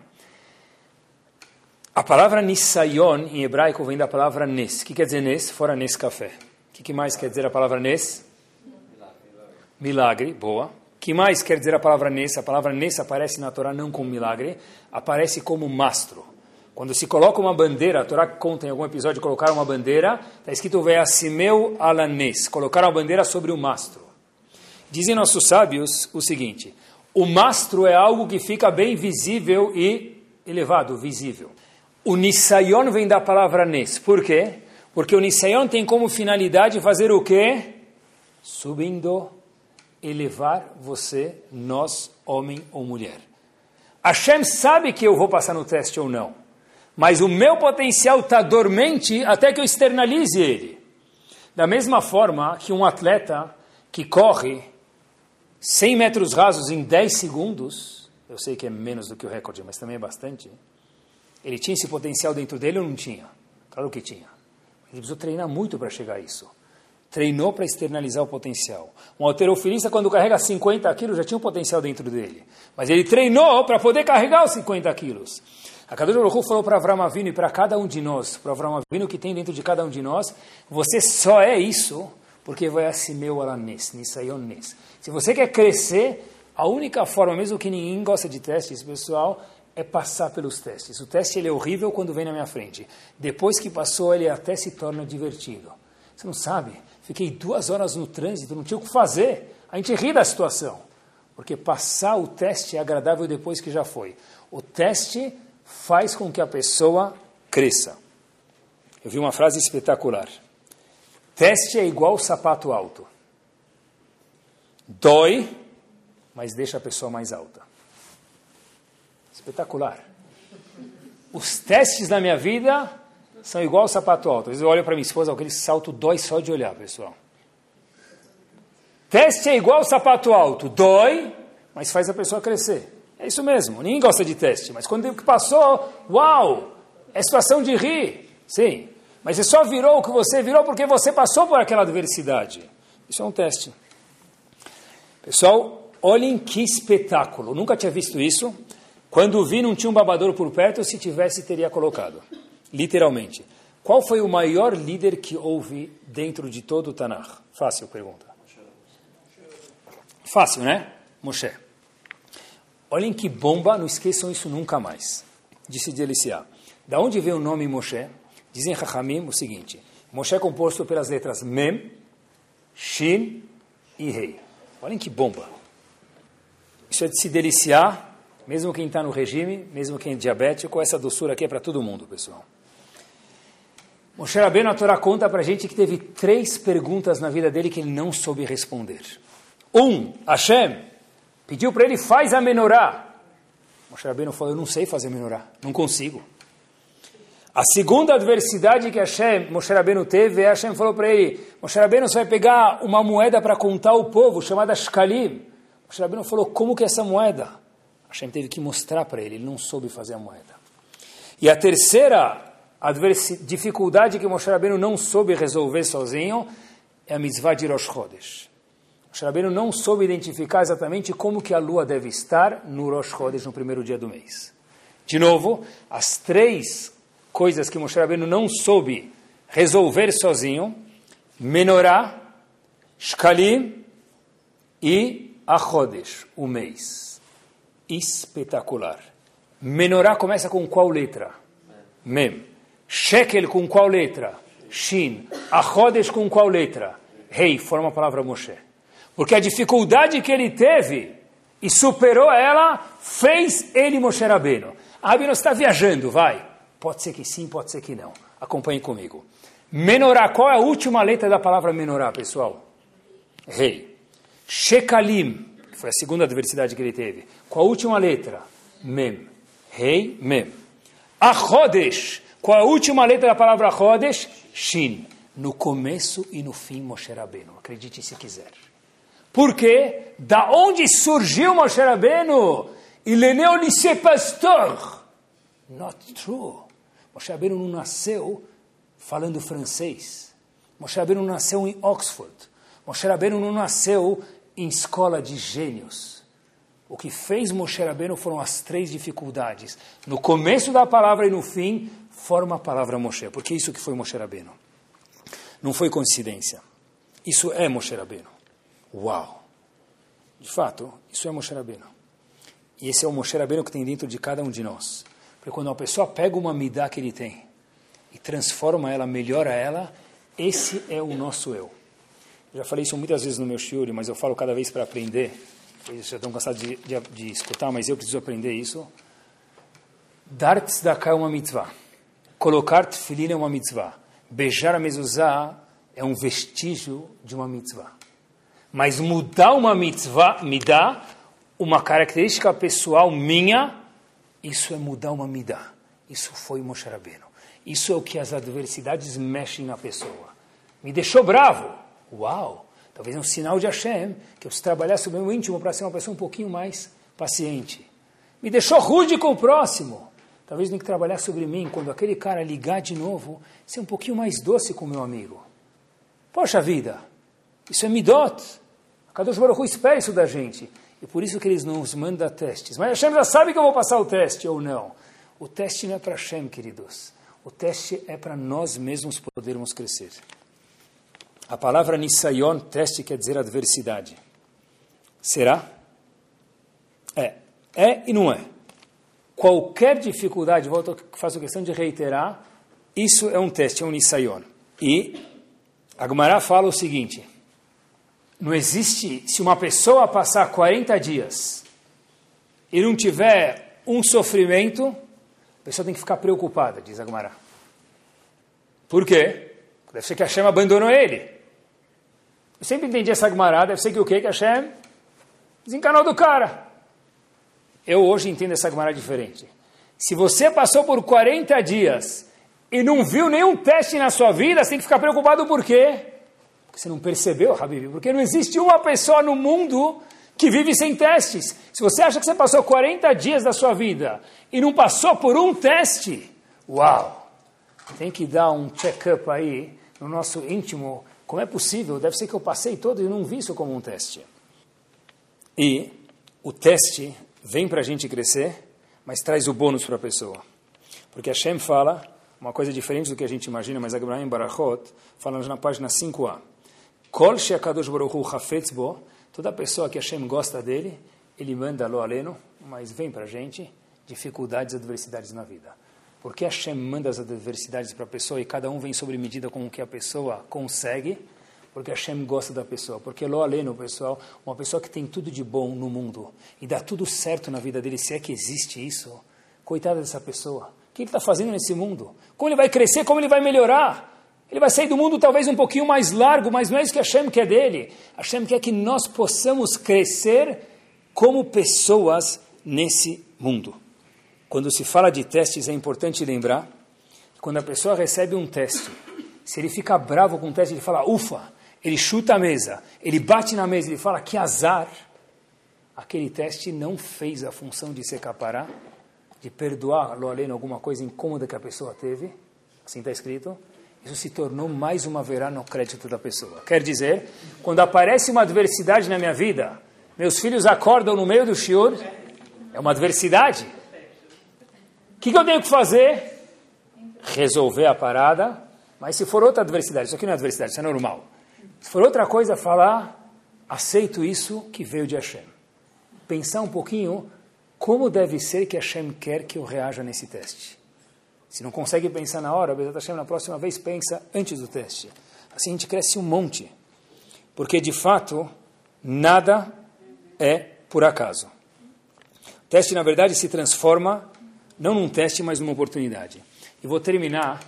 A palavra nisayon em hebraico vem da palavra nes. O que quer dizer nes? Fora nes café. O que, mais quer dizer a palavra nes? Milagre. Boa. O que mais quer dizer a palavra nes? A palavra nes aparece na Torá não como milagre, aparece como mastro. Quando se coloca uma bandeira, a Torá conta em algum episódio colocar uma bandeira, está escrito Veasimeu alanes, colocar uma bandeira sobre o mastro. Dizem nossos sábios o seguinte: o mastro é algo que fica bem visível e elevado, visível. O nisayon vem da palavra nes. Por quê? Porque o nisayon tem como finalidade fazer o quê? Subindo, elevar você, nós, homem ou mulher. Hashem sabe que eu vou passar no teste ou não, mas o meu potencial está dormente até que eu externalize ele. Da mesma forma que um atleta que corre 100 metros rasos em 10 segundos, eu sei que é menos do que o recorde, mas também é bastante. Ele tinha esse potencial dentro dele ou não tinha? Claro que tinha. Ele precisou treinar muito para chegar a isso. Treinou para externalizar o potencial. Um alterofilista, quando carrega 50 quilos, já tinha um potencial dentro dele. Mas ele treinou para poder carregar os 50 quilos. A Kadosh Baruch falou para Avram Avinu e para cada um de nós, para Avram Avinu que tem dentro de cada um de nós, você só é isso porque vai assim meu alanes, nisayones. Se você quer crescer, a única forma, mesmo que ninguém gosta de testes, pessoal, é passar pelos testes. O teste ele é horrível quando vem na minha frente. Depois que passou, ele até se torna divertido. Você não sabe? Fiquei duas horas no trânsito, não tinha o que fazer. A gente ri da situação. Porque passar o teste é agradável depois que já foi. O teste faz com que a pessoa cresça. Eu vi uma frase espetacular. Teste é igual sapato alto. Dói, mas deixa a pessoa mais alta. Espetacular. Os testes na minha vida são igual sapato alto. Às vezes eu olho para minha esposa, aquele salto dói só de olhar, pessoal. Teste é igual sapato alto. Dói, mas faz a pessoa crescer. É isso mesmo. Ninguém gosta de teste, mas quando passou, uau! É situação de rir, sim. Mas você só virou o que você virou porque você passou por aquela adversidade. Isso é um teste. Pessoal, olhem que espetáculo. Nunca tinha visto isso. Quando vi, não tinha um babador por perto. Se tivesse, teria colocado. Literalmente. Qual foi o maior líder que houve dentro de todo o Tanakh? Fácil pergunta. Fácil, né? Moshe. Olhem que bomba, não esqueçam isso nunca mais. De se deliciar. Da onde veio o nome Moshe? Dizem Chachamim o seguinte: Moshe é composto pelas letras Mem, Shin e Rei. Olhem que bomba. Isso é de se deliciar, mesmo quem está no regime, mesmo quem é diabético, essa doçura aqui é para todo mundo, pessoal. Moshe Rabbeinu, a Torá conta para a gente que teve três perguntas na vida dele que ele não soube responder. Um, Hashem pediu para ele, faz a menorá. Moshe Rabbeinu falou, eu não sei fazer menorá, não consigo. A segunda adversidade que Hashem, Moshe Rabbeinu teve, é Hashem falou para ele, Moshe Rabbeinu, você vai pegar uma moeda para contar o povo, chamada Shkalim. Moshe Rabbeinu falou, como que é essa moeda? Hashem teve que mostrar para ele, ele não soube fazer a moeda. E a terceira dificuldade que Moshe Rabbeinu não soube resolver sozinho é a mitzvah de Rosh Chodesh. Moshe Rabbeinu não soube identificar exatamente como que a lua deve estar no Rosh Chodesh, no primeiro dia do mês. De novo, as três coisas que Moshe Rabbeinu não soube resolver sozinho, Menorá, Shkalim e Achodesh, o mês. Espetacular. Menorá começa com qual letra? Mem. Shekel com qual letra? Shin. Achodesh com qual letra? Rei, forma a palavra Moshe. Porque a dificuldade que ele teve e superou ela, fez ele Moshe Rabbeinu. Rabino está viajando, vai. Pode ser que sim, pode ser que não. Acompanhe comigo. Menorá, qual é a última letra da palavra menorá, pessoal? Rei. Shekalim, que foi a segunda adversidade que ele teve. Qual a última letra? Mem. Rei, mem. Achodesh, qual a última letra da palavra Chodesh? Shin. No começo e no fim, Moshe Rabbeinu. Acredite se quiser. Por quê? Da onde surgiu Moshe Rabbeinu? Il est né au lycée Pasteur. Not true. Moshe Rabbeinu não nasceu falando francês. Moshe Rabbeinu nasceu em Oxford. Moshe Rabbeinu não nasceu em escola de gênios. O que fez Moshe Rabbeinu foram as três dificuldades. No começo da palavra e no fim, forma a palavra Moshe, porque isso que foi Moshe Rabbeinu. Não foi coincidência. Isso é Moshe Rabbeinu. Uau! De fato, isso é Moshe Rabbeinu. E esse é o Moshe Rabbeinu que tem dentro de cada um de nós. Porque quando uma pessoa pega uma midá que ele tem e transforma ela, melhora ela, esse é o nosso eu. Eu já falei isso muitas vezes no meu shiuri, mas eu falo cada vez para aprender. Vocês já estão cansados de, de, de, escutar, mas eu preciso aprender isso. Dar tzedakah é uma mitzvah. Colocar tefilin é uma mitzvah. Beijar a mezuzá é um vestígio de uma mitzvah. Mas mudar uma mitzvah, me dá uma característica pessoal minha, isso é mudar uma midá. Isso foi Moshe Rabbeinu. Isso é o que as adversidades mexem na pessoa. Me deixou bravo. Uau! Talvez é um sinal de Hashem, que eu preciso trabalhar sobre o meu íntimo para ser uma pessoa um pouquinho mais paciente. Me deixou rude com o próximo. Talvez tenha que trabalhar sobre mim quando aquele cara ligar de novo, ser um pouquinho mais doce com o meu amigo. Poxa vida, isso é midot. A Kadosh Baruch espera isso da gente. E por isso que eles não nos mandam testes. Mas Hashem já sabe que eu vou passar o teste ou não. O teste não é para Hashem, queridos. O teste é para nós mesmos podermos crescer. A palavra Nisayon, teste, quer dizer adversidade. Será? É. É e não é qualquer dificuldade, volto, faço questão de reiterar, isso é um teste, é um nisayon. E a Gemara fala o seguinte, não existe, se uma pessoa passar 40 dias e não tiver um sofrimento, a pessoa tem que ficar preocupada, diz a Gemara. Por quê? Deve ser que Hashem abandonou ele. Eu sempre entendi essa Gemara, deve ser que o quê? Que Hashem desencanou do cara. Eu hoje entendo essa Gemara diferente. Se você passou por 40 dias e não viu nenhum teste na sua vida, você tem que ficar preocupado por quê? Porque você não percebeu, Habib. Porque não existe uma pessoa no mundo que vive sem testes. Se você acha que você passou 40 dias da sua vida e não passou por um teste, Uau! Tem que dar um check-up aí no nosso íntimo. Como é possível? Deve ser que eu passei todo e não vi isso como um teste. E o teste vem para a gente crescer, mas traz o bônus para a pessoa. Porque Hashem fala uma coisa diferente do que a gente imagina, mas Abraham Barachot fala na página 5a. Kol baruch toda pessoa que Hashem gosta dele, ele manda lo aleno, mas vem para a gente dificuldades e adversidades na vida. Porque Hashem manda as adversidades para a pessoa e cada um vem sobre medida com o que a pessoa consegue, porque Hashem gosta da pessoa. Porque lo aleno, pessoal, uma pessoa que tem tudo de bom no mundo e dá tudo certo na vida dele, se é que existe isso, coitada dessa pessoa. O que ele está fazendo nesse mundo? Como ele vai crescer? Como ele vai melhorar? Ele vai sair do mundo talvez um pouquinho mais largo, mas não é isso que Hashem quer dele. Hashem quer que nós possamos crescer como pessoas nesse mundo. Quando se fala de testes, é importante lembrar que quando a pessoa recebe um teste, se ele fica bravo com o teste, ele fala, ufa, ele chuta a mesa, ele bate na mesa, ele fala que azar. Aquele teste não fez a função de se de perdoar lo além alguma coisa incômoda que a pessoa teve. Assim está escrito. Isso se tornou mais uma verá no crédito da pessoa. Quer dizer, quando aparece uma adversidade na minha vida, meus filhos acordam no meio do shiur, é uma adversidade. Que, que eu tenho que fazer? Resolver a parada. Mas se for outra adversidade, isso aqui não é adversidade, isso é normal. Se for outra coisa, falar, aceito isso que veio de Hashem. Pensar um pouquinho como deve ser que Hashem quer que eu reaja nesse teste. Se não consegue pensar na hora, Bezat Hashem, na próxima vez pensa antes do teste. Assim a gente cresce um monte. Porque, de fato, nada é por acaso. O teste, na verdade, se transforma não num teste, mas numa oportunidade. E vou terminar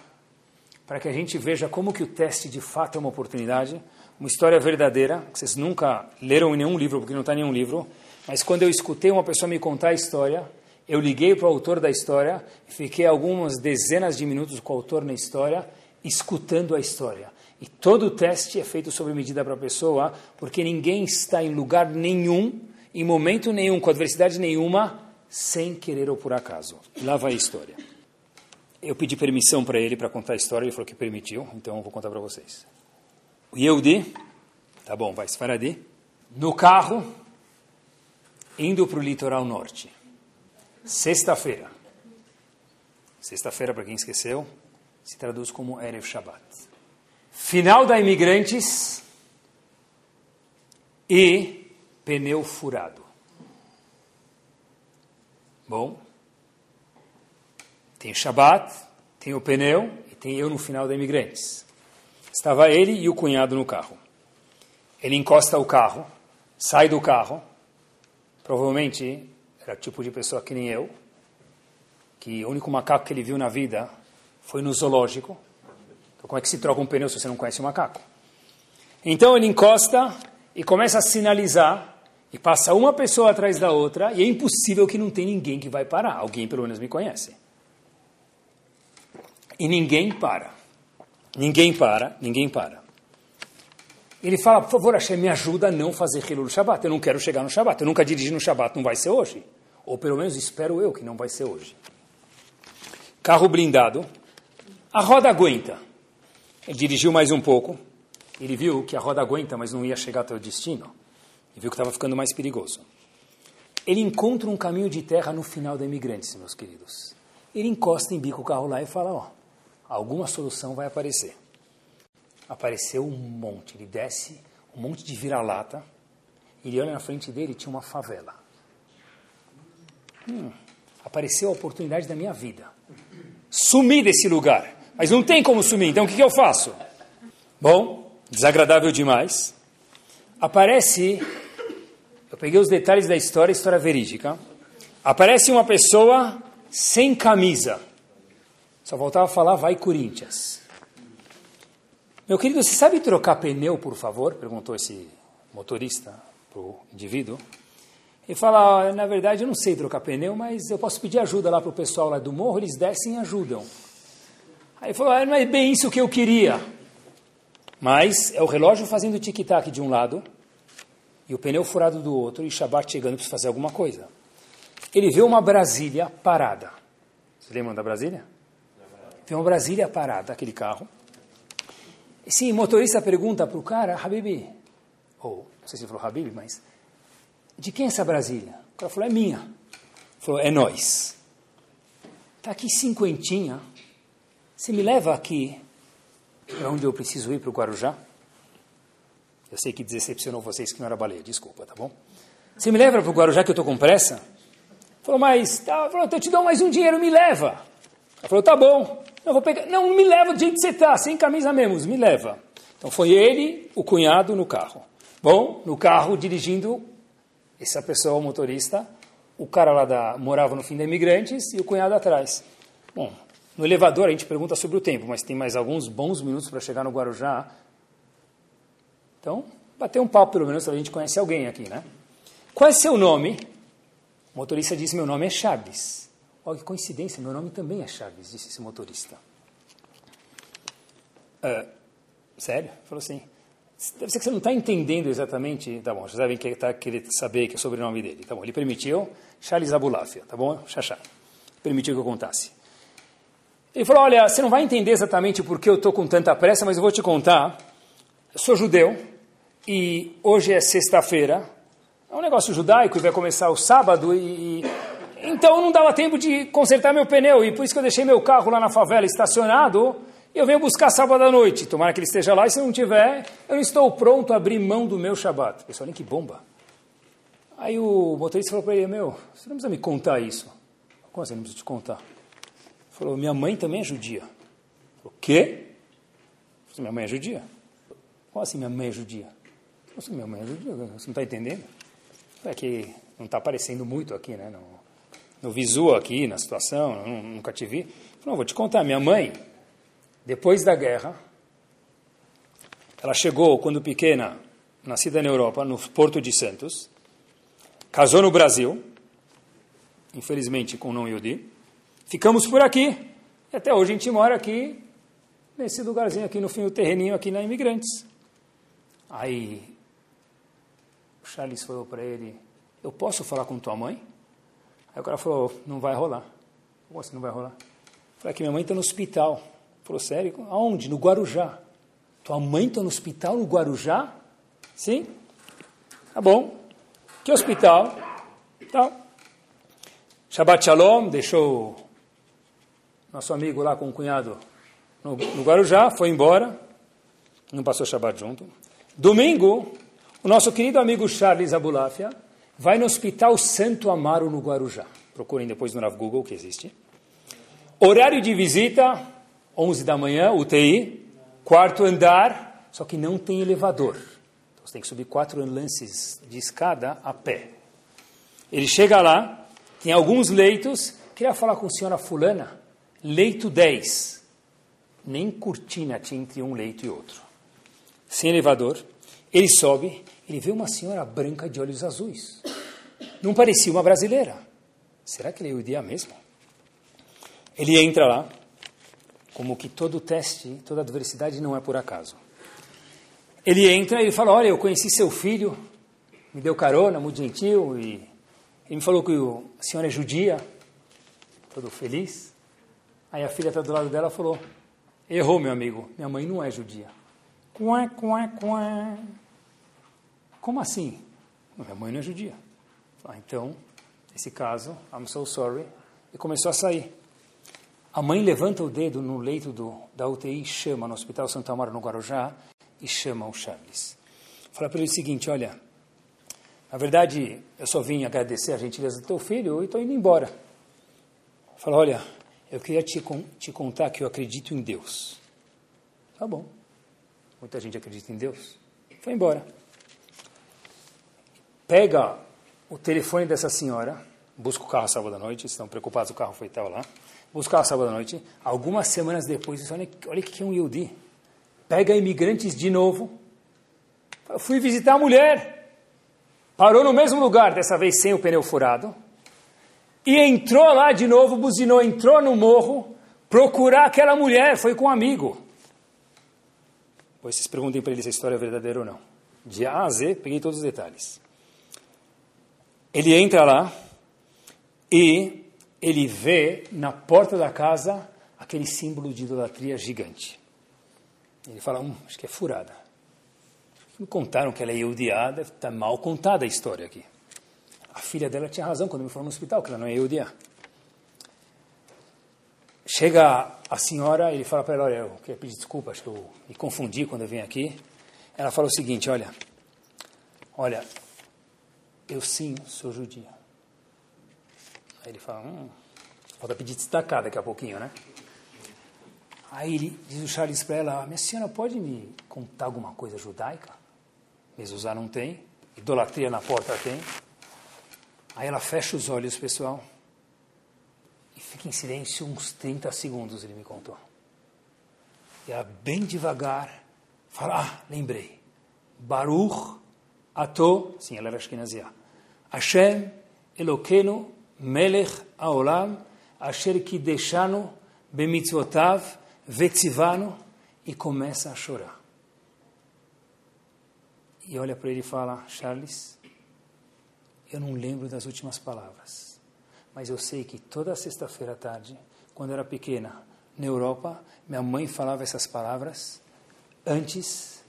para que a gente veja como que o teste de fato é uma oportunidade uma história verdadeira, que vocês nunca leram em nenhum livro, porque não está em nenhum livro, mas quando eu escutei uma pessoa me contar a história, eu liguei para o autor da história fiquei algumas dezenas de minutos com o autor na história, escutando a história. E todo o teste é feito sobre medida para a pessoa, porque ninguém está em lugar nenhum, em momento nenhum, com adversidade nenhuma, sem querer ou por acaso. Lá vai a história. Eu pedi permissão para ele para contar a história, ele falou que permitiu, então eu vou contar para vocês. O Yehudi, tá bom, vai Sfaradi, no carro, indo para o litoral norte. Sexta-feira. Sexta-feira, para quem esqueceu, se traduz como Erev Shabbat. Final da Imigrantes e pneu furado. Bom, tem Shabbat, tem o pneu e tem eu no final da Imigrantes. Estava ele e o cunhado no carro. Ele encosta o carro, sai do carro. Provavelmente era o tipo de pessoa que nem eu, que o único macaco que ele viu na vida foi no zoológico. Então, como é que se troca um pneu se você não conhece o macaco? Então ele encosta e começa a sinalizar e passa uma pessoa atrás da outra e é impossível que não tenha ninguém que vai parar. Alguém pelo menos me conhece. E ninguém para. Ninguém para, ninguém para. Ele fala, por favor, Hashem, me ajuda a não fazer Hilul Shabbat. Eu não quero chegar no Shabbat. Eu nunca dirigi no Shabbat, não vai ser hoje. Ou pelo menos espero eu que não vai ser hoje. Carro blindado. A roda aguenta. Ele dirigiu mais um pouco. Ele viu que a roda aguenta, mas não ia chegar até o destino. E viu que estava ficando mais perigoso. Ele encontra um caminho de terra no final da Imigrantes, meus queridos. Ele encosta em bico o carro lá e fala, ó, alguma solução vai aparecer. Apareceu um monte, ele desce um monte de vira-lata, ele olha na frente dele tinha uma favela. Hum, apareceu a oportunidade da minha vida. Sumi desse lugar, mas não tem como sumir, então o que, que eu faço? Bom, desagradável demais. Aparece, eu peguei os detalhes da história, história verídica. Aparece uma pessoa sem camisa só voltava a falar, vai Corinthians. Meu querido, você sabe trocar pneu, por favor? Perguntou esse motorista para o indivíduo. Ele fala, na verdade, eu não sei trocar pneu, mas eu posso pedir ajuda lá para o pessoal lá do morro, eles descem e ajudam. Aí ele falou, ah, não é bem isso que eu queria. Mas é o relógio fazendo tic-tac de um lado e o pneu furado do outro e Shabbat chegando para fazer alguma coisa. Ele vê uma Brasília parada. Você lembra da Brasília? Vem uma Brasília parada, aquele carro. Sim, motorista pergunta para o cara, Habibi, ou não sei se ele falou Habibi, mas de quem é essa Brasília? O cara falou, é minha. Ele falou, é nós. Está aqui cinquentinha. Você me leva aqui para onde eu preciso ir para o Guarujá? Eu sei que decepcionou vocês que não era baleia, desculpa, tá bom? Você me leva para o Guarujá que eu estou com pressa? Falou, mas tá, falou, então eu te dou mais um dinheiro, me leva. Ela falou, tá bom, eu vou pegar. Não, me leva do jeito que você está, sem camisa mesmo, me leva. Então foi ele, o cunhado, no carro. Bom, no carro, dirigindo, essa pessoa, o motorista, o cara lá da, morava no fim da Imigrantes e o cunhado atrás. Bom, no elevador a gente pergunta sobre o tempo, mas tem mais alguns bons minutos para chegar no Guarujá. Então, bater um papo pelo menos, a gente conhece alguém aqui, né? Qual é seu nome? O motorista disse: Meu nome é Chaves. Olha que coincidência, meu nome também é Chaves, disse esse motorista. Uh, sério? Falou assim. Deve ser que você não está entendendo exatamente. Tá bom, já sabem que está querendo saber que é o sobrenome dele. Tá bom, ele permitiu Charles Abulafia, tá bom? Xaxá. Permitiu que eu contasse. Ele falou: Olha, você não vai entender exatamente por que eu estou com tanta pressa, mas eu vou te contar. Eu sou judeu e hoje é sexta-feira é um negócio judaico e vai começar o sábado e, e, então não dava tempo de consertar meu pneu e por isso que eu deixei meu carro lá na favela estacionado e eu venho buscar sábado à noite. Tomara que ele esteja lá e se não tiver, eu não estou pronto a abrir mão do meu Shabat. Pessoal, nem que bomba. Aí o motorista falou para ele, meu, você não precisa me contar isso. Como assim não precisa te contar? Ele falou, minha mãe também é judia. O quê? Minha mãe é judia. Como assim minha mãe é judia? Assim, minha mãe você não está entendendo? É que não está aparecendo muito aqui, né? No, no aqui, na situação, nunca te vi. Não, vou te contar, minha mãe, depois da guerra, ela chegou, quando pequena, nascida na Europa, no Porto de Santos, casou no Brasil, infelizmente com não Yudi, ficamos por aqui, e até hoje a gente mora aqui, nesse lugarzinho aqui no fim do terreninho, aqui na Imigrantes. Aí o Charles falou para ele, eu posso falar com tua mãe? Aí o cara falou, não vai rolar. Como assim não vai rolar? Falei, que minha mãe está no hospital. Falou, sério? Aonde? No Guarujá. Tua mãe está no hospital no Guarujá? Sim? Tá bom. Que hospital? Tá. Shabbat Shalom, deixou nosso amigo lá com o cunhado no, no Guarujá, foi embora, não passou Shabbat junto. Domingo, o nosso querido amigo Charles Abulafia vai no Hospital Santo Amaro, no Guarujá. Procurem depois no Nav Google, que existe. Horário de visita, 11 da manhã, UTI, quarto andar, só que não tem elevador. Então você tem que subir quatro lances de escada a pé. Ele chega lá, tem alguns leitos, queria falar com a senhora fulana, leito 10. Nem cortina tinha entre um leito e outro. Sem elevador, ele sobe, ele vê uma senhora branca de olhos azuis. Não parecia uma brasileira. Será que ele é judia mesmo? Ele entra lá, como que todo teste, toda adversidade não é por acaso. Ele entra e fala, olha, eu conheci seu filho, me deu carona, muito gentil, e ele me falou que a senhora é judia, todo feliz. Aí a filha está do lado dela falou, errou, meu amigo, minha mãe não é judia. Quá, quá, quá. Como assim? Minha mãe não é judia. Ah, então, nesse caso, I'm so sorry. E começou a sair. A mãe levanta o dedo no leito do, da UTI, chama no Hospital Santa Amaro, no Guarujá, e chama o Charles. Fala para ele o seguinte, olha, na verdade, eu só vim agradecer a gentileza do teu filho e estou indo embora. Fala, olha, eu queria te, te contar que eu acredito em Deus. Tá bom. Muita gente acredita em Deus. Foi embora pega o telefone dessa senhora, busca o carro sábado à noite, estão preocupados, o carro foi tal lá, busca o carro sábado à noite, algumas semanas depois, olha, olha que é um Yudi, pega imigrantes de novo, fui visitar a mulher, parou no mesmo lugar, dessa vez sem o pneu furado, e entrou lá de novo, buzinou, entrou no morro, procurar aquela mulher, foi com um amigo. Vocês perguntem para ele se a história é verdadeira ou não. De A a Z, peguei todos os detalhes. Ele entra lá e ele vê na porta da casa aquele símbolo de idolatria gigante. Ele fala, hum, acho que é furada. Me contaram que ela é Yehudiá, deve estar tá mal contada a história aqui. A filha dela tinha razão quando me falou no hospital que ela não é Yehudiá. Chega a senhora, ele fala para ela, olha, eu queria pedir desculpa, acho que eu me confundi quando eu vim aqui. Ela fala o seguinte, olha, olha, eu sim sou judia. Aí ele fala, hum, falta pedir destacar daqui a pouquinho, né? Aí ele diz o Charles para ela, minha senhora pode me contar alguma coisa judaica? Mezuzá não tem, idolatria na porta tem. Aí ela fecha os olhos, pessoal, e fica em silêncio uns 30 segundos, ele me contou. E ela bem devagar fala, ah, lembrei. Baruch Ato, sim, ela era Ashkenazia. Hashem Eloqueno Melech Haolam Asher Kideshanu Bemitzvotav Vetzivano e começa a chorar. E olha para ele e fala, Charles, eu não lembro das últimas palavras, mas eu sei que toda sexta-feira à tarde, quando eu era pequena, na Europa, minha mãe falava essas palavras antes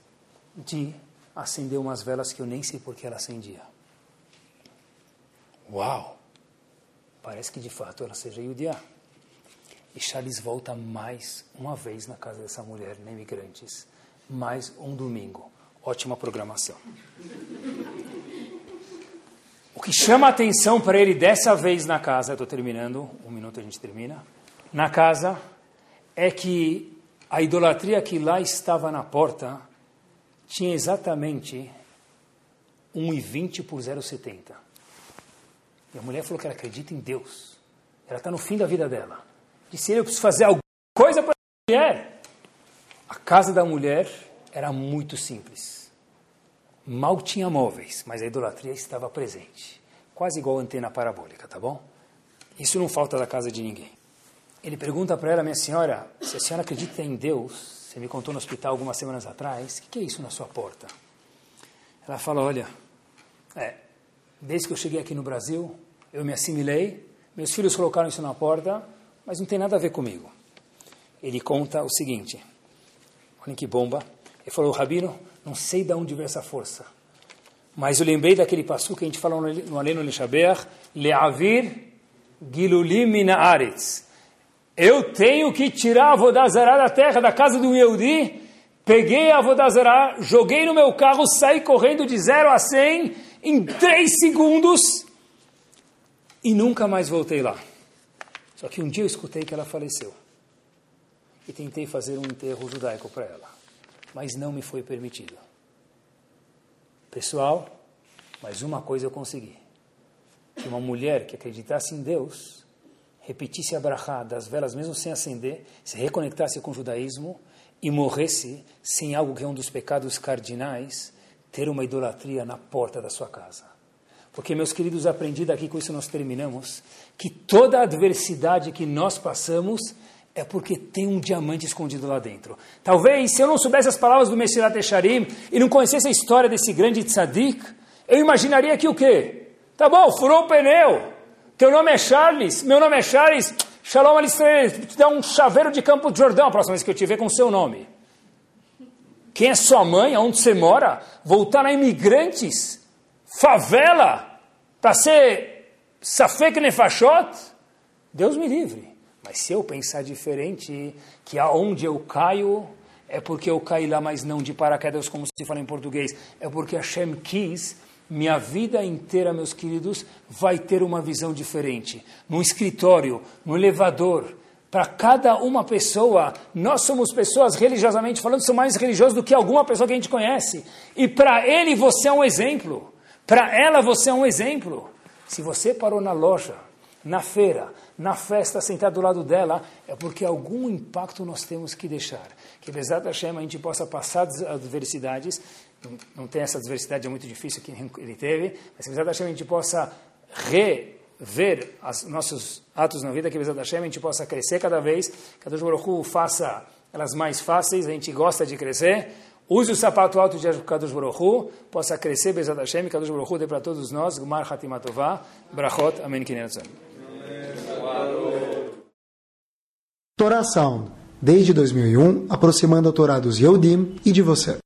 de acender umas velas que eu nem sei por que ela acendia. Uau! Parece que de fato ela seja judia. E Charles volta mais uma vez na casa dessa mulher, na Imigrantes. Mais um domingo. Ótima programação. O que chama a atenção para ele dessa vez na casa, estou terminando, um minuto a gente termina, na casa, é que a idolatria que lá estava na porta tinha exatamente 1,20 por 0,70. E a mulher falou que ela acredita em Deus. Ela está no fim da vida dela. Disse ele, eu preciso fazer alguma coisa para a mulher. A casa da mulher era muito simples. Mal tinha móveis, mas a idolatria estava presente. Quase igual a antena parabólica, tá bom? Isso não falta da casa de ninguém. Ele pergunta para ela, minha senhora, se a senhora acredita em Deus, você me contou no hospital algumas semanas atrás, o que, que é isso na sua porta? Ela fala, olha, é, desde que eu cheguei aqui no Brasil, eu me assimilei, meus filhos colocaram isso na porta, mas não tem nada a ver comigo. Ele conta o seguinte, olha que bomba. Ele falou, Rabino, não sei de onde veio essa força, mas eu lembrei daquele passo que a gente falou no Aleno Lishaber, Leavir Gilulim Minaaretz. Eu tenho que tirar a Vodazará da terra, da casa do Yehudi, peguei a Vodazará, joguei no meu carro, saí correndo de 0 a 100 em 3 segundos e nunca mais voltei lá. Só que um dia eu escutei que ela faleceu. E tentei fazer um enterro judaico para ela. Mas não me foi permitido. Pessoal, mas uma coisa eu consegui. Que uma mulher que acreditasse em Deus, repetisse a brachá das velas mesmo sem acender, se reconectasse com o judaísmo e morresse sem algo que é um dos pecados cardinais, ter uma idolatria na porta da sua casa. Porque, meus queridos, aprendi daqui, com isso nós terminamos, que toda adversidade que nós passamos é porque tem um diamante escondido lá dentro. Talvez, se eu não soubesse as palavras do Messias Echarim e não conhecesse a história desse grande tzadik, eu imaginaria que o quê? Tá bom, furou o pneu. Teu nome é Charles, meu nome é Charles. Shalom Alisrael, te dá um chaveiro de Campo de Jordão a próxima vez que eu te ver com o seu nome. Quem é sua mãe? Aonde você mora? Voltar na Imigrantes? Favela? para ser Safek Nefashot, Deus me livre. Mas se eu pensar diferente, que aonde eu caio é porque eu caí lá, mas não de paraquedas, como se fala em português, é porque Hashem quis, minha vida inteira, meus queridos, vai ter uma visão diferente. No escritório, no elevador, para cada uma pessoa, nós somos pessoas religiosamente falando, são mais religiosos do que alguma pessoa que a gente conhece. E para ele você é um exemplo. Para ela você é um exemplo. Se você parou na loja, na feira, na festa, sentado do lado dela, é porque algum impacto nós temos que deixar. Que, da Hashem, a gente possa passar as adversidades, não, não tem essa adversidade, é muito difícil que ele teve, mas apesar da Hashem, a gente possa rever os nossos atos na vida, que da Hashem, a gente possa crescer cada vez, que a Deus Baruch faça elas mais fáceis, a gente gosta de crescer, Use o sapato alto de Kadosh Baruch possa crescer, Bezat Hashem, Kadosh Baruch dê para todos nós, Gumar Hatimatová, Brachot, Amém, Kineratzon. Torá Sound, desde 2001, aproximando a Torá dos Yehudim e de você.